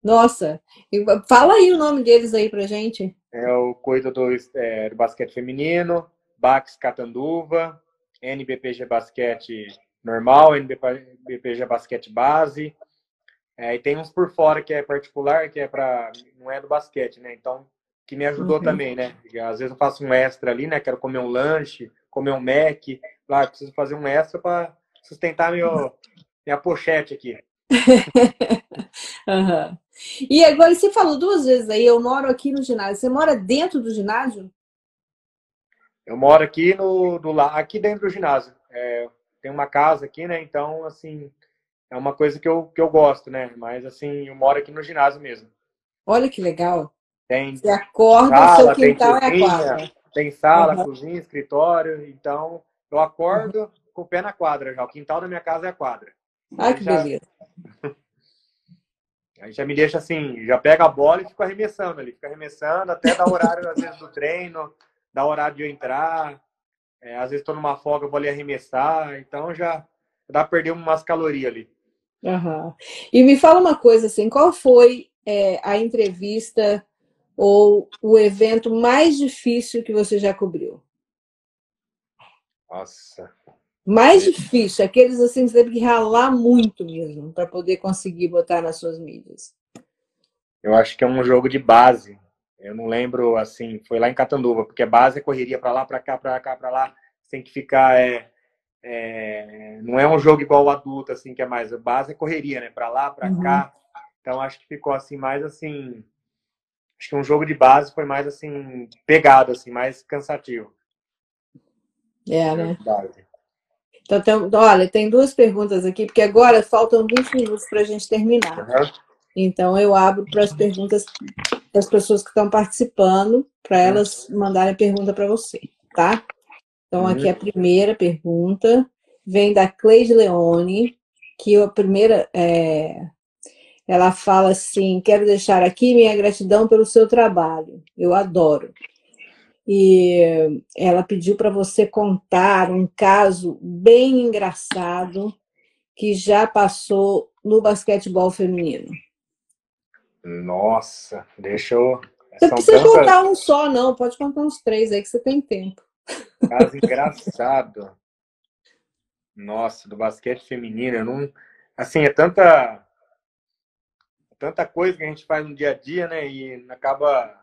Speaker 1: Nossa, fala aí o nome deles aí pra gente.
Speaker 2: Eu cuido do, é, do basquete feminino, Bax Catanduva, NBPG Basquete normal, NBPG Basquete Base. É, e tem uns por fora que é particular, que é para não é do basquete, né? Então, que me ajudou uhum. também, né? às vezes eu faço um extra ali, né? Quero comer um lanche, comer um Mac. Claro, preciso fazer um extra para sustentar meu, minha pochete aqui.
Speaker 1: uhum. E agora, você falou duas vezes aí, eu moro aqui no ginásio. Você mora dentro do ginásio?
Speaker 2: Eu moro aqui no do aqui dentro do ginásio. É, tem uma casa aqui, né? Então, assim, é uma coisa que eu, que eu gosto, né? Mas, assim, eu moro aqui no ginásio mesmo.
Speaker 1: Olha que legal. Tem Você acorda, sala, seu quintal é a quadra.
Speaker 2: tem sala, uhum. cozinha, escritório. Então, eu acordo uhum. com o pé na quadra já. O quintal da minha casa é a quadra.
Speaker 1: Ah, que já... beleza.
Speaker 2: Aí já me deixa assim, já pega a bola e fica arremessando ali, fica arremessando até dar horário, às vezes, do treino, dá horário de eu entrar. É, às vezes estou numa folga, vou ali arremessar, então já dá para perder umas calorias ali.
Speaker 1: Uhum. E me fala uma coisa assim, qual foi é, a entrevista ou o evento mais difícil que você já cobriu?
Speaker 2: Nossa.
Speaker 1: Mais difícil, aqueles assim que você teve que ralar muito mesmo para poder conseguir botar nas suas mídias.
Speaker 2: Eu acho que é um jogo de base. Eu não lembro assim, foi lá em Catanduva, porque base é correria para lá, para cá, para cá, para lá. Você tem que ficar é, é, não é um jogo igual o adulto assim, que é mais base é correria, né? Para lá, para uhum. cá. Então acho que ficou assim mais assim, acho que um jogo de base foi mais assim pegado assim, mais cansativo.
Speaker 1: É, né? Então, tem, olha, tem duas perguntas aqui, porque agora faltam 20 minutos para a gente terminar. Uhum. Então, eu abro para as perguntas das pessoas que estão participando, para uhum. elas mandarem pergunta para você, tá? Então, aqui uhum. a primeira pergunta vem da Cleide Leone, que a primeira, é, ela fala assim: quero deixar aqui minha gratidão pelo seu trabalho. Eu adoro e ela pediu para você contar um caso bem engraçado que já passou no basquetebol feminino.
Speaker 2: Nossa, deixa eu.
Speaker 1: Você não precisa tantas... contar um só, não. Pode contar uns três aí que você tem tempo.
Speaker 2: Caso engraçado. Nossa, do basquete feminino, eu não. Assim, é tanta. Tanta coisa que a gente faz no dia a dia, né? E acaba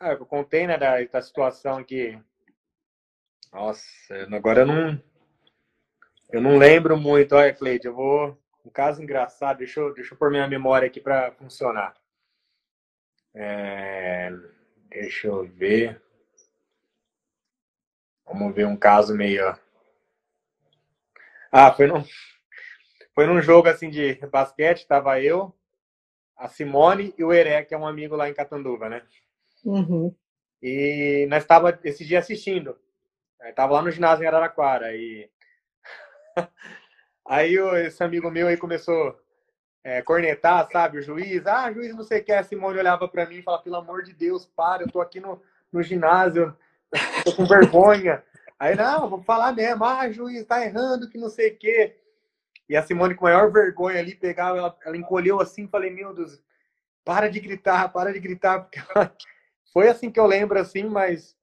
Speaker 2: ah, eu contei, né, da, da situação aqui. Nossa, agora eu não. Eu não lembro muito. Olha, Cleide, eu vou. Um caso engraçado, deixa eu, deixa eu pôr minha memória aqui para funcionar. É, deixa eu ver. Vamos ver um caso meio. Ah, foi num, foi num jogo assim de basquete, tava eu, a Simone e o Eré, que é um amigo lá em Catanduva, né?
Speaker 1: Uhum.
Speaker 2: E nós estava esse dia assistindo. Estava lá no ginásio em Araraquara. E aí esse amigo meu aí começou é, cornetar, sabe, o juiz. Ah, juiz, não sei o que. A Simone olhava para mim e falava, pelo amor de Deus, para, eu tô aqui no, no ginásio, tô com vergonha. Aí, não, vou falar mesmo. Ah, juiz, tá errando, que não sei o quê. E a Simone, com maior vergonha ali, pegava, ela, ela encolheu assim, falei, meu Deus, para de gritar, para de gritar, porque ela, foi assim que eu lembro, assim, mas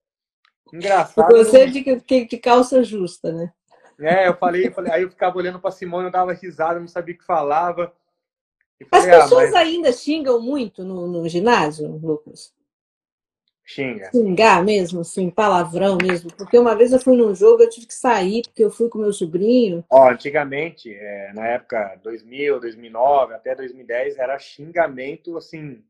Speaker 2: engraçado.
Speaker 1: Você de, de calça justa, né?
Speaker 2: É, eu falei, falei, aí eu ficava olhando para Simone, eu dava risada, não sabia o que falava.
Speaker 1: Falei, As pessoas ah, mas... ainda xingam muito no, no ginásio, Lucas?
Speaker 2: Xinga.
Speaker 1: Xingar mesmo, assim, palavrão mesmo. Porque uma vez eu fui num jogo, eu tive que sair, porque eu fui com meu sobrinho.
Speaker 2: Ó, antigamente, é, na época 2000, 2009, até 2010, era xingamento, assim,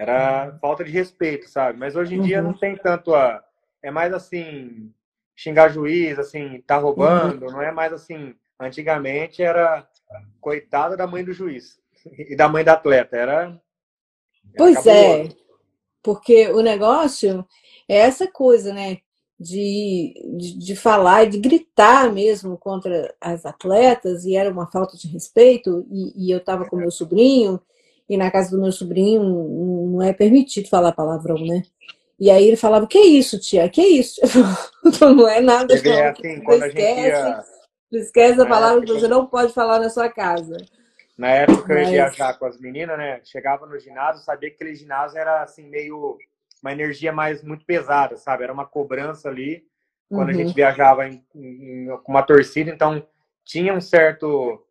Speaker 2: era falta de respeito, sabe? Mas hoje em uhum. dia não tem tanto a. É mais assim, xingar juiz, assim, tá roubando, uhum. não é mais assim. Antigamente era coitada da mãe do juiz e da mãe da atleta. Era. era
Speaker 1: pois é, porque o negócio é essa coisa, né? De, de, de falar, de gritar mesmo contra as atletas, e era uma falta de respeito, e, e eu estava com meu sobrinho, e na casa do meu sobrinho não é permitido falar palavrão, né? E aí ele falava, que isso, tia? Que isso? Não é nada.
Speaker 2: Não. É assim, quando esquece, ia...
Speaker 1: esquece a palavra que você não pode falar na sua casa.
Speaker 2: Na época Mas... eu ia viajar com as meninas, né? Chegava no ginásio, sabia que aquele ginásio era assim, meio uma energia mais muito pesada, sabe? Era uma cobrança ali quando uhum. a gente uhum. viajava com uma torcida, então tinha um certo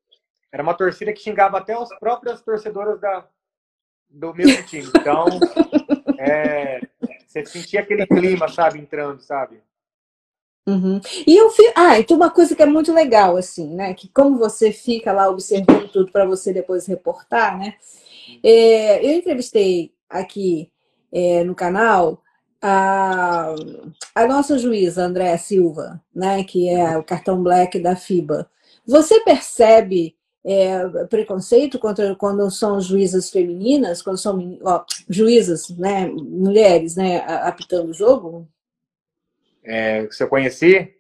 Speaker 2: era uma torcida que xingava até as próprias torcedoras da, do mesmo time. Então, é, você sentia aquele clima, sabe, entrando, sabe?
Speaker 1: Uhum. E eu fiz. Ah, então uma coisa que é muito legal, assim, né? Que como você fica lá observando tudo para você depois reportar, né? É, eu entrevistei aqui é, no canal a, a nossa juíza, Andréa Silva, né? Que é o cartão black da FIBA. Você percebe é, preconceito contra quando são juízas femininas, quando são ó, juízas, né, mulheres, né, apitando o jogo?
Speaker 2: É, que você conheci?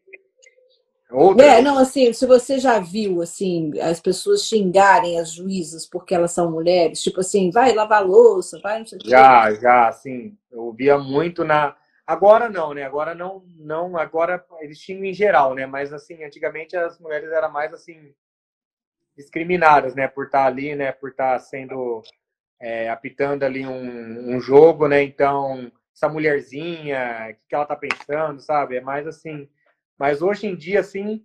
Speaker 1: Outra... É, não, assim, se você já viu, assim, as pessoas xingarem as juízas porque elas são mulheres, tipo assim, vai lavar louça, vai não sei
Speaker 2: Já, já, assim, eu via muito na... Agora não, né? Agora não, não, agora eles xingam em geral, né? Mas, assim, antigamente as mulheres eram mais, assim, discriminadas, né? Por estar ali, né? Por estar sendo, é, apitando ali um, um jogo, né? Então, essa mulherzinha, o que, que ela tá pensando, sabe? É mais, assim mas hoje em dia, assim,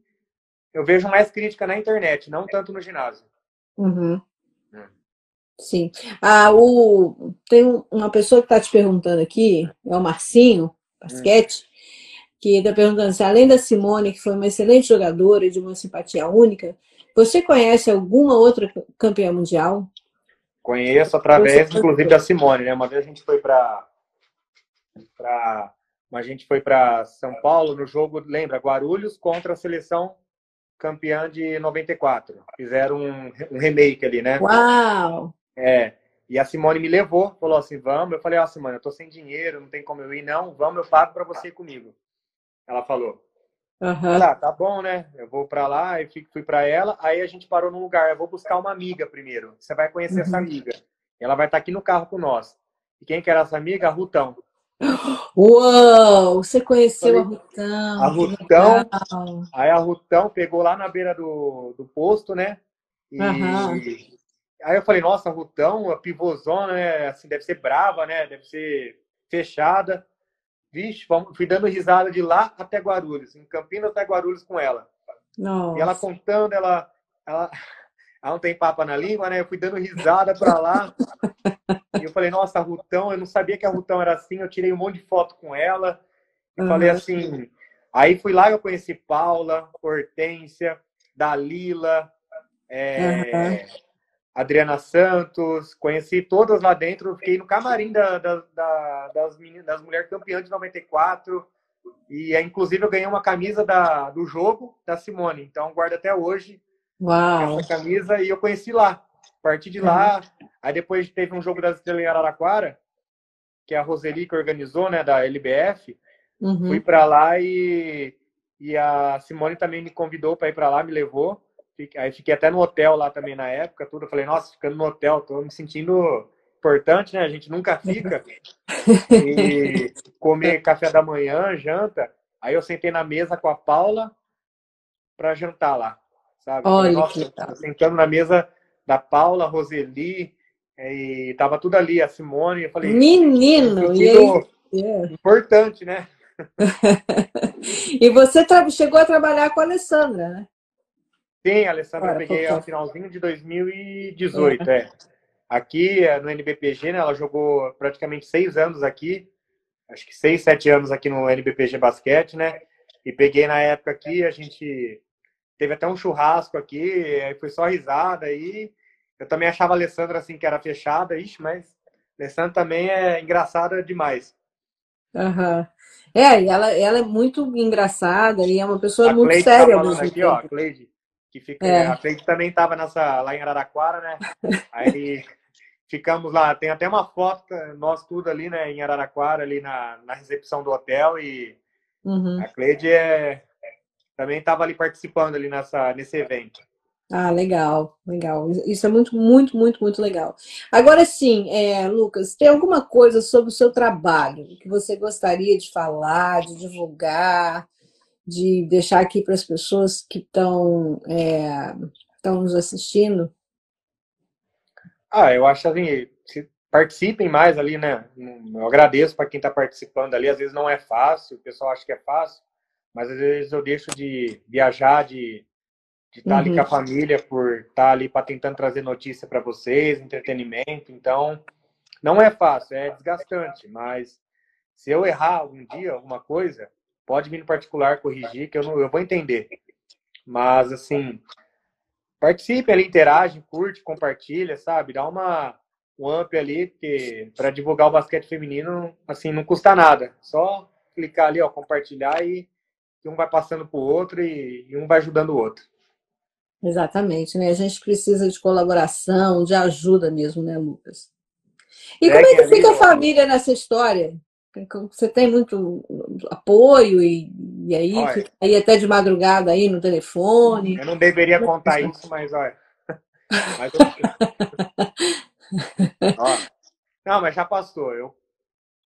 Speaker 2: eu vejo mais crítica na internet, não tanto no ginásio.
Speaker 1: Uhum. Hum. Sim. Ah, o... Tem uma pessoa que está te perguntando aqui, é o Marcinho, basquete, hum. que está perguntando se, além da Simone, que foi uma excelente jogadora e de uma simpatia única, você conhece alguma outra campeã mundial?
Speaker 2: Conheço através, inclusive, da Simone, né? Uma vez a gente foi para a gente foi para São Paulo no jogo, lembra, Guarulhos contra a seleção campeã de 94. Fizeram um, um remake ali, né?
Speaker 1: Uau!
Speaker 2: É. E a Simone me levou, falou assim: vamos. Eu falei: Ó, oh, Simone, eu tô sem dinheiro, não tem como eu ir, não. Vamos, eu pago para você ir comigo. Ela falou. Uhum. Ah, tá bom, né? Eu vou para lá e fui para ela. Aí a gente parou num lugar. Eu vou buscar uma amiga primeiro. Você vai conhecer uhum. essa amiga. Ela vai estar tá aqui no carro com nós. E quem que era essa amiga? A Rutão.
Speaker 1: Uou! Você conheceu a Rutão.
Speaker 2: A Rutão. Aí a Rutão pegou lá na beira do, do posto, né? E uhum. aí eu falei, nossa, a Rutão, a pivôzona, né? Assim, deve ser brava, né? Deve ser fechada. Vixe, fui dando risada de lá até Guarulhos, em Campinas até Guarulhos com ela. Nossa. E ela contando, ela, ela, ela não tem papa na língua, né? Eu fui dando risada pra lá. E eu falei, nossa, a Rutão, eu não sabia que a Rutão era assim, eu tirei um monte de foto com ela. E uhum. falei assim. Aí fui lá eu conheci Paula, Hortência, Dalila, é, uhum. Adriana Santos, conheci todas lá dentro, fiquei no camarim da, da, da, das, meninas, das mulheres campeãs de 94. E inclusive eu ganhei uma camisa da, do jogo da Simone, então guardo até hoje Uau. essa camisa e eu conheci lá. A partir de lá, uhum. aí depois teve um jogo das estrelas em Araraquara, que é a Roseli que organizou, né, da LBF. Uhum. Fui para lá e, e a Simone também me convidou para ir para lá, me levou. Aí fiquei até no hotel lá também na época, tudo. Eu falei, nossa, ficando no hotel, tô me sentindo importante, né? A gente nunca fica. E comer café da manhã, janta. Aí eu sentei na mesa com a Paula para jantar lá, sabe?
Speaker 1: Olha Nossa, que
Speaker 2: sentando na mesa da Paula, Roseli, é, e tava tudo ali, a Simone. Eu falei,
Speaker 1: menino, e?
Speaker 2: É. importante, né?
Speaker 1: e você chegou a trabalhar com a Alessandra, né?
Speaker 2: Sim, a Alessandra eu peguei no finalzinho de 2018, é. é. Aqui é, no NBPG, né? Ela jogou praticamente seis anos aqui, acho que seis, sete anos aqui no NBPG Basquete, né? E peguei na época aqui, a gente Teve até um churrasco aqui, aí foi só risada aí. Eu também achava a Alessandra assim que era fechada, ixi, mas a Alessandra também é engraçada demais.
Speaker 1: Uhum. É, e ela, ela é muito engraçada e é uma pessoa a muito Cleide tá séria. Tá
Speaker 2: falando aqui, tempo. ó, a Cleide, que fica, é. a Cleide também estava nessa lá em Araraquara, né? Aí ficamos lá, tem até uma foto nós tudo ali, né, em Araraquara, ali na, na recepção do hotel e uhum. a Cleide é também estava ali participando ali nessa, nesse evento.
Speaker 1: Ah, legal, legal. Isso é muito, muito, muito, muito legal. Agora sim, é, Lucas, tem alguma coisa sobre o seu trabalho que você gostaria de falar, de divulgar, de deixar aqui para as pessoas que estão é, nos assistindo?
Speaker 2: Ah, eu acho assim, participem mais ali, né? Eu agradeço para quem está participando ali. Às vezes não é fácil, o pessoal acha que é fácil, mas às vezes eu deixo de viajar, de de estar uhum. ali com a uhum. família, por estar ali para tentando trazer notícia para vocês, entretenimento. Então, não é fácil, é desgastante, mas se eu errar algum dia alguma coisa, pode vir no particular corrigir, que eu, não, eu vou entender. Mas, assim, participe ali, interage, curte, compartilha, sabe? Dá uma um up ali, porque para divulgar o basquete feminino, assim, não custa nada. Só clicar ali, ó, compartilhar e que um vai passando para o outro e, e, um vai ajudando o outro.
Speaker 1: Exatamente, né? A gente precisa de colaboração, de ajuda mesmo, né, Lucas? E como é que fica a família nessa história? Você tem muito apoio e, e aí olha, fica aí até de madrugada aí no telefone.
Speaker 2: Eu não deveria contar isso, mas olha. Mas eu... não, mas já passou. Eu,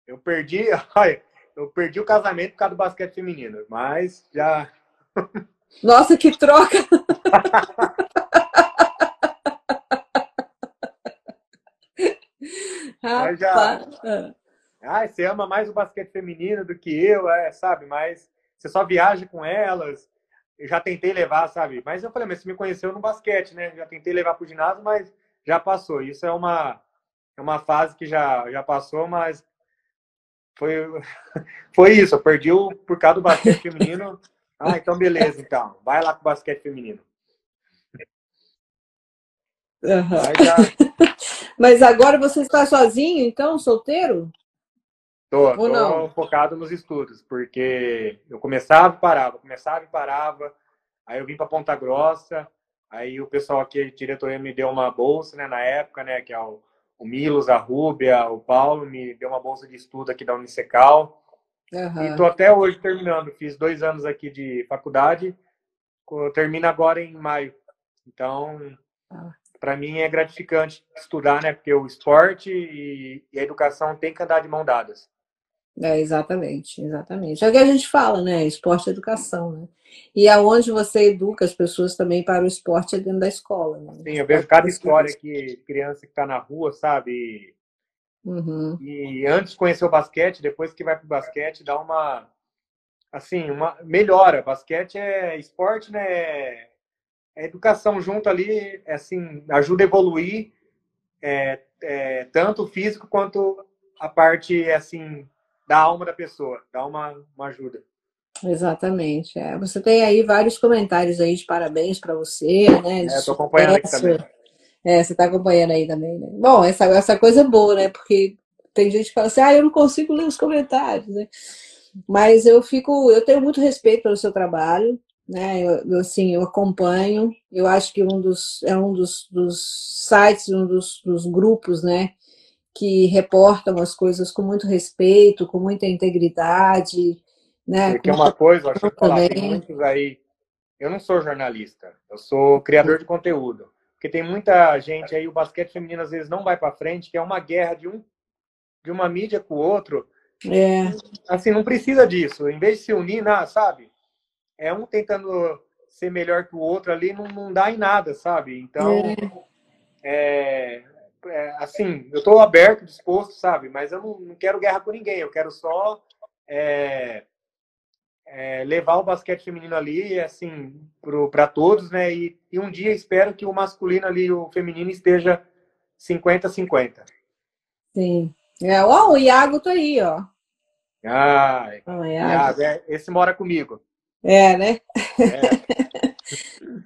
Speaker 2: eu perdi, olha, eu perdi o casamento por causa do basquete feminino, mas já.
Speaker 1: Nossa, que troca!
Speaker 2: Mas já... Ah, você ama mais o basquete feminino do que eu, é, sabe? Mas você só viaja com elas. Eu já tentei levar, sabe? Mas eu falei, mas você me conheceu no basquete, né? Já tentei levar pro ginásio, mas já passou. Isso é uma, é uma fase que já, já passou, mas foi, foi isso. Eu perdi o, por causa do basquete feminino. Ah, então beleza, então. Vai lá com o basquete feminino.
Speaker 1: Uhum. Mas agora você está sozinho, então, solteiro?
Speaker 2: Tô, Ou tô não? focado nos estudos, porque eu começava e parava, começava e parava. Aí eu vim para Ponta Grossa, aí o pessoal aqui, a diretoria, me deu uma bolsa, né, na época, né, que é o, o Milos, a Rúbia, o Paulo, me deu uma bolsa de estudo aqui da Unicecal. Uhum. E tô até hoje terminando. Fiz dois anos aqui de faculdade, termina agora em maio. Então, ah para mim é gratificante estudar, né? Porque o esporte e, a educação tem que andar de mão dadas.
Speaker 1: É, exatamente, exatamente. É o que a gente fala, né? Esporte e educação, né? E aonde você educa as pessoas também para o esporte é dentro da escola, né?
Speaker 2: Sim, eu vejo cada história que criança que está na rua, sabe? Uhum. E antes conhecer o basquete, depois que vai para o basquete, dá uma assim, uma melhora. Basquete é esporte, né? a educação junto ali, é assim, ajuda a evoluir é, é, tanto o físico quanto a parte, assim, da alma da pessoa, dá uma, uma ajuda.
Speaker 1: Exatamente. É. Você tem aí vários comentários aí de parabéns para você, né?
Speaker 2: É, tô acompanhando aqui também.
Speaker 1: É, você está acompanhando aí também, né? Bom, essa, essa coisa é boa, né? Porque tem gente que fala assim, ah, eu não consigo ler os comentários, né? Mas eu fico, eu tenho muito respeito pelo seu trabalho, né? Eu, eu, assim, eu acompanho. Eu acho que um dos é um dos, dos sites, um dos, dos, grupos, né, que reportam as coisas com muito respeito, com muita integridade, né?
Speaker 2: Porque é uma coisa, acho que falar, tem muitos aí. Eu não sou jornalista, eu sou criador de conteúdo. Porque tem muita gente aí, o basquete feminino às vezes não vai para frente, que é uma guerra de um de uma mídia com o outro. É. Assim, não precisa disso. Em vez de se unir, na, sabe? é um tentando ser melhor que o outro ali, não, não dá em nada, sabe? Então, é, é, assim, eu estou aberto, disposto, sabe? Mas eu não, não, quero guerra com ninguém, eu quero só é, é levar o basquete feminino ali, assim, para todos, né? E, e um dia espero que o masculino ali e o feminino esteja 50-50.
Speaker 1: Sim. É, ó, o Iago tá aí, ó.
Speaker 2: Ah, oh, Iago. Iago é, esse mora comigo.
Speaker 1: É, né? É.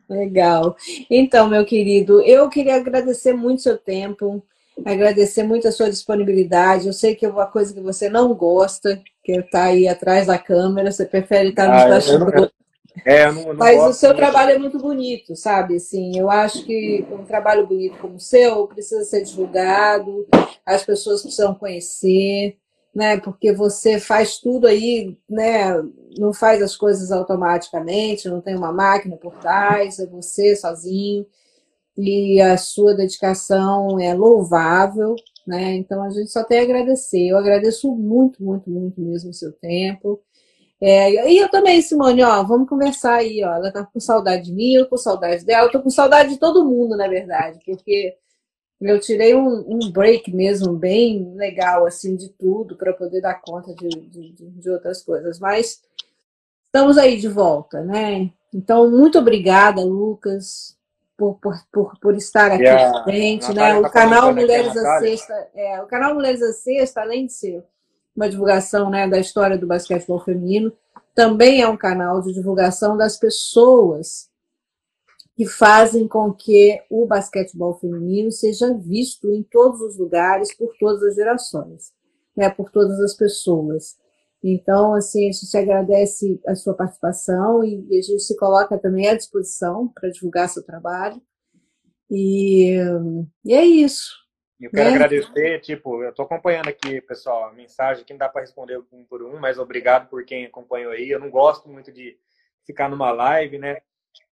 Speaker 1: Legal. Então, meu querido, eu queria agradecer muito seu tempo, agradecer muito a sua disponibilidade. Eu sei que é uma coisa que você não gosta, que está aí atrás da câmera, você prefere estar nos ah, bastidores. É, não, não Mas o seu trabalho é muito bonito, sabe? Assim, eu acho que um trabalho bonito como o seu precisa ser divulgado, as pessoas precisam conhecer né? Porque você faz tudo aí, né? Não faz as coisas automaticamente, não tem uma máquina por trás, é você sozinho. E a sua dedicação é louvável, né? Então a gente só tem a agradecer. Eu agradeço muito, muito, muito mesmo o seu tempo. É, e eu também, Simone, ó, vamos conversar aí, ó. Ela tá com saudade de mim, eu com saudade dela, eu tô com saudade de todo mundo, na verdade, porque eu tirei um, um, break mesmo bem legal assim de tudo para poder dar conta de, de, de, outras coisas. Mas estamos aí de volta, né? Então, muito obrigada, Lucas, por, por, por, por estar aqui yeah, frente, né? O tá canal Mulheres da Sexta, é, o canal Mulheres da Sexta, além de ser uma divulgação né, da história do basquetebol feminino, também é um canal de divulgação das pessoas que fazem com que o basquetebol feminino seja visto em todos os lugares, por todas as gerações, né, por todas as pessoas. Então, assim, a gente agradece a sua participação e a gente se coloca também à disposição para divulgar seu trabalho. E, e é isso.
Speaker 2: Eu quero né? agradecer, tipo, eu estou acompanhando aqui, pessoal, a mensagem que não dá para responder um por um, mas obrigado por quem acompanhou aí. Eu não gosto muito de ficar numa live, né?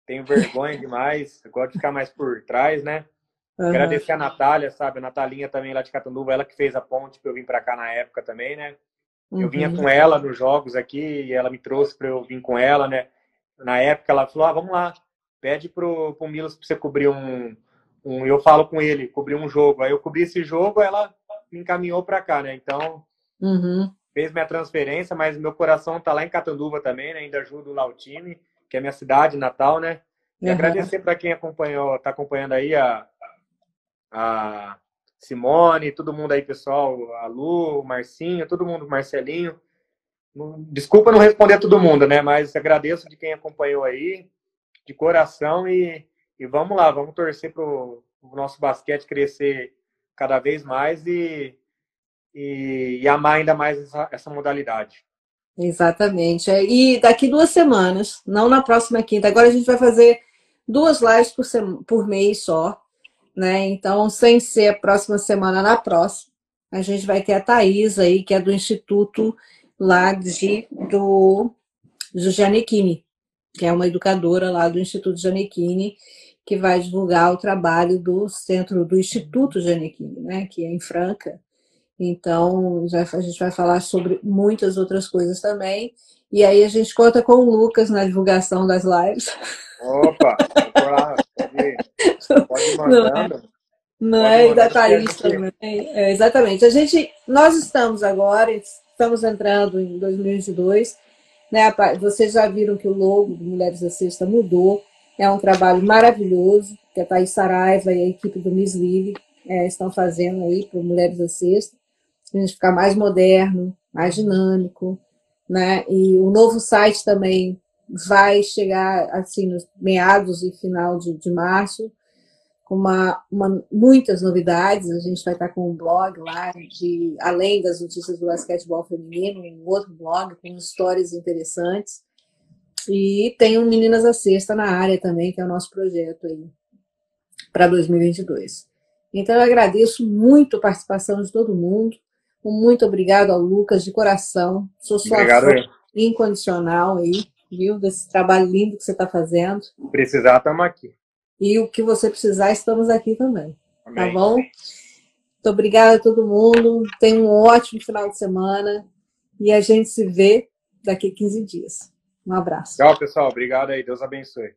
Speaker 2: Tenho vergonha demais, eu gosto de ficar mais por trás, né? Uhum. Agradecer a Natália, sabe? A Natalinha também lá de Catanduva, ela que fez a ponte para eu vir para cá na época também, né? Eu uhum. vinha com ela nos jogos aqui e ela me trouxe para eu vir com ela, né? Na época ela falou: ah, vamos lá, pede pro, pro Milos para você cobrir um, um, eu falo com ele, cobrir um jogo. Aí eu cobri esse jogo, ela me encaminhou para cá, né? Então,
Speaker 1: uhum.
Speaker 2: fez minha transferência, mas meu coração tá lá em Catanduva também, né? Ainda ajudo lá o time, que é minha cidade natal, né? E uhum. agradecer para quem acompanhou, tá acompanhando aí a, a Simone, todo mundo aí, pessoal, a Lu, o Marcinho, todo mundo, Marcelinho. Desculpa não responder a todo mundo, né? Mas agradeço de quem acompanhou aí, de coração e e vamos lá, vamos torcer para o nosso basquete crescer cada vez mais e, e, e amar ainda mais essa, essa modalidade.
Speaker 1: Exatamente. É, e daqui duas semanas, não na próxima quinta, agora a gente vai fazer duas lives por, por mês só, né? Então, sem ser a próxima semana, na próxima, a gente vai ter a Thais aí, que é do Instituto lá de, do, do que é uma educadora lá do Instituto Janequine, que vai divulgar o trabalho do centro do Instituto Janequine, né, que é em Franca. Então, já, a gente vai falar sobre muitas outras coisas também. E aí a gente conta com o Lucas na divulgação das lives.
Speaker 2: Opa, pode, pode mandando.
Speaker 1: Não é, não é da Thaís também. É, exatamente. A gente, nós estamos agora, estamos entrando em 2022. Né? Vocês já viram que o logo do Mulheres da Sexta mudou. É um trabalho maravilhoso que a Thaís Saraiva e a equipe do Miss Lily é, estão fazendo aí para Mulheres da Sexta. Gente ficar mais moderno, mais dinâmico, né? E o novo site também vai chegar assim nos meados e final de, de março com uma, uma, muitas novidades. A gente vai estar com um blog lá de além das notícias do basquetebol feminino, um outro blog com histórias interessantes. E tem um Meninas à Sexta na área também, que é o nosso projeto aí para 2022. Então eu agradeço muito a participação de todo mundo. Muito obrigado ao Lucas, de coração. Sou sua obrigado, fã incondicional aí, viu? Desse trabalho lindo que você está fazendo.
Speaker 2: Precisar, estamos aqui.
Speaker 1: E o que você precisar, estamos aqui também. Tá Amém. Tá bom? Muito obrigada a todo mundo. Tenha um ótimo final de semana. E a gente se vê daqui a 15 dias. Um abraço.
Speaker 2: Tchau, pessoal. Obrigado aí. Deus abençoe.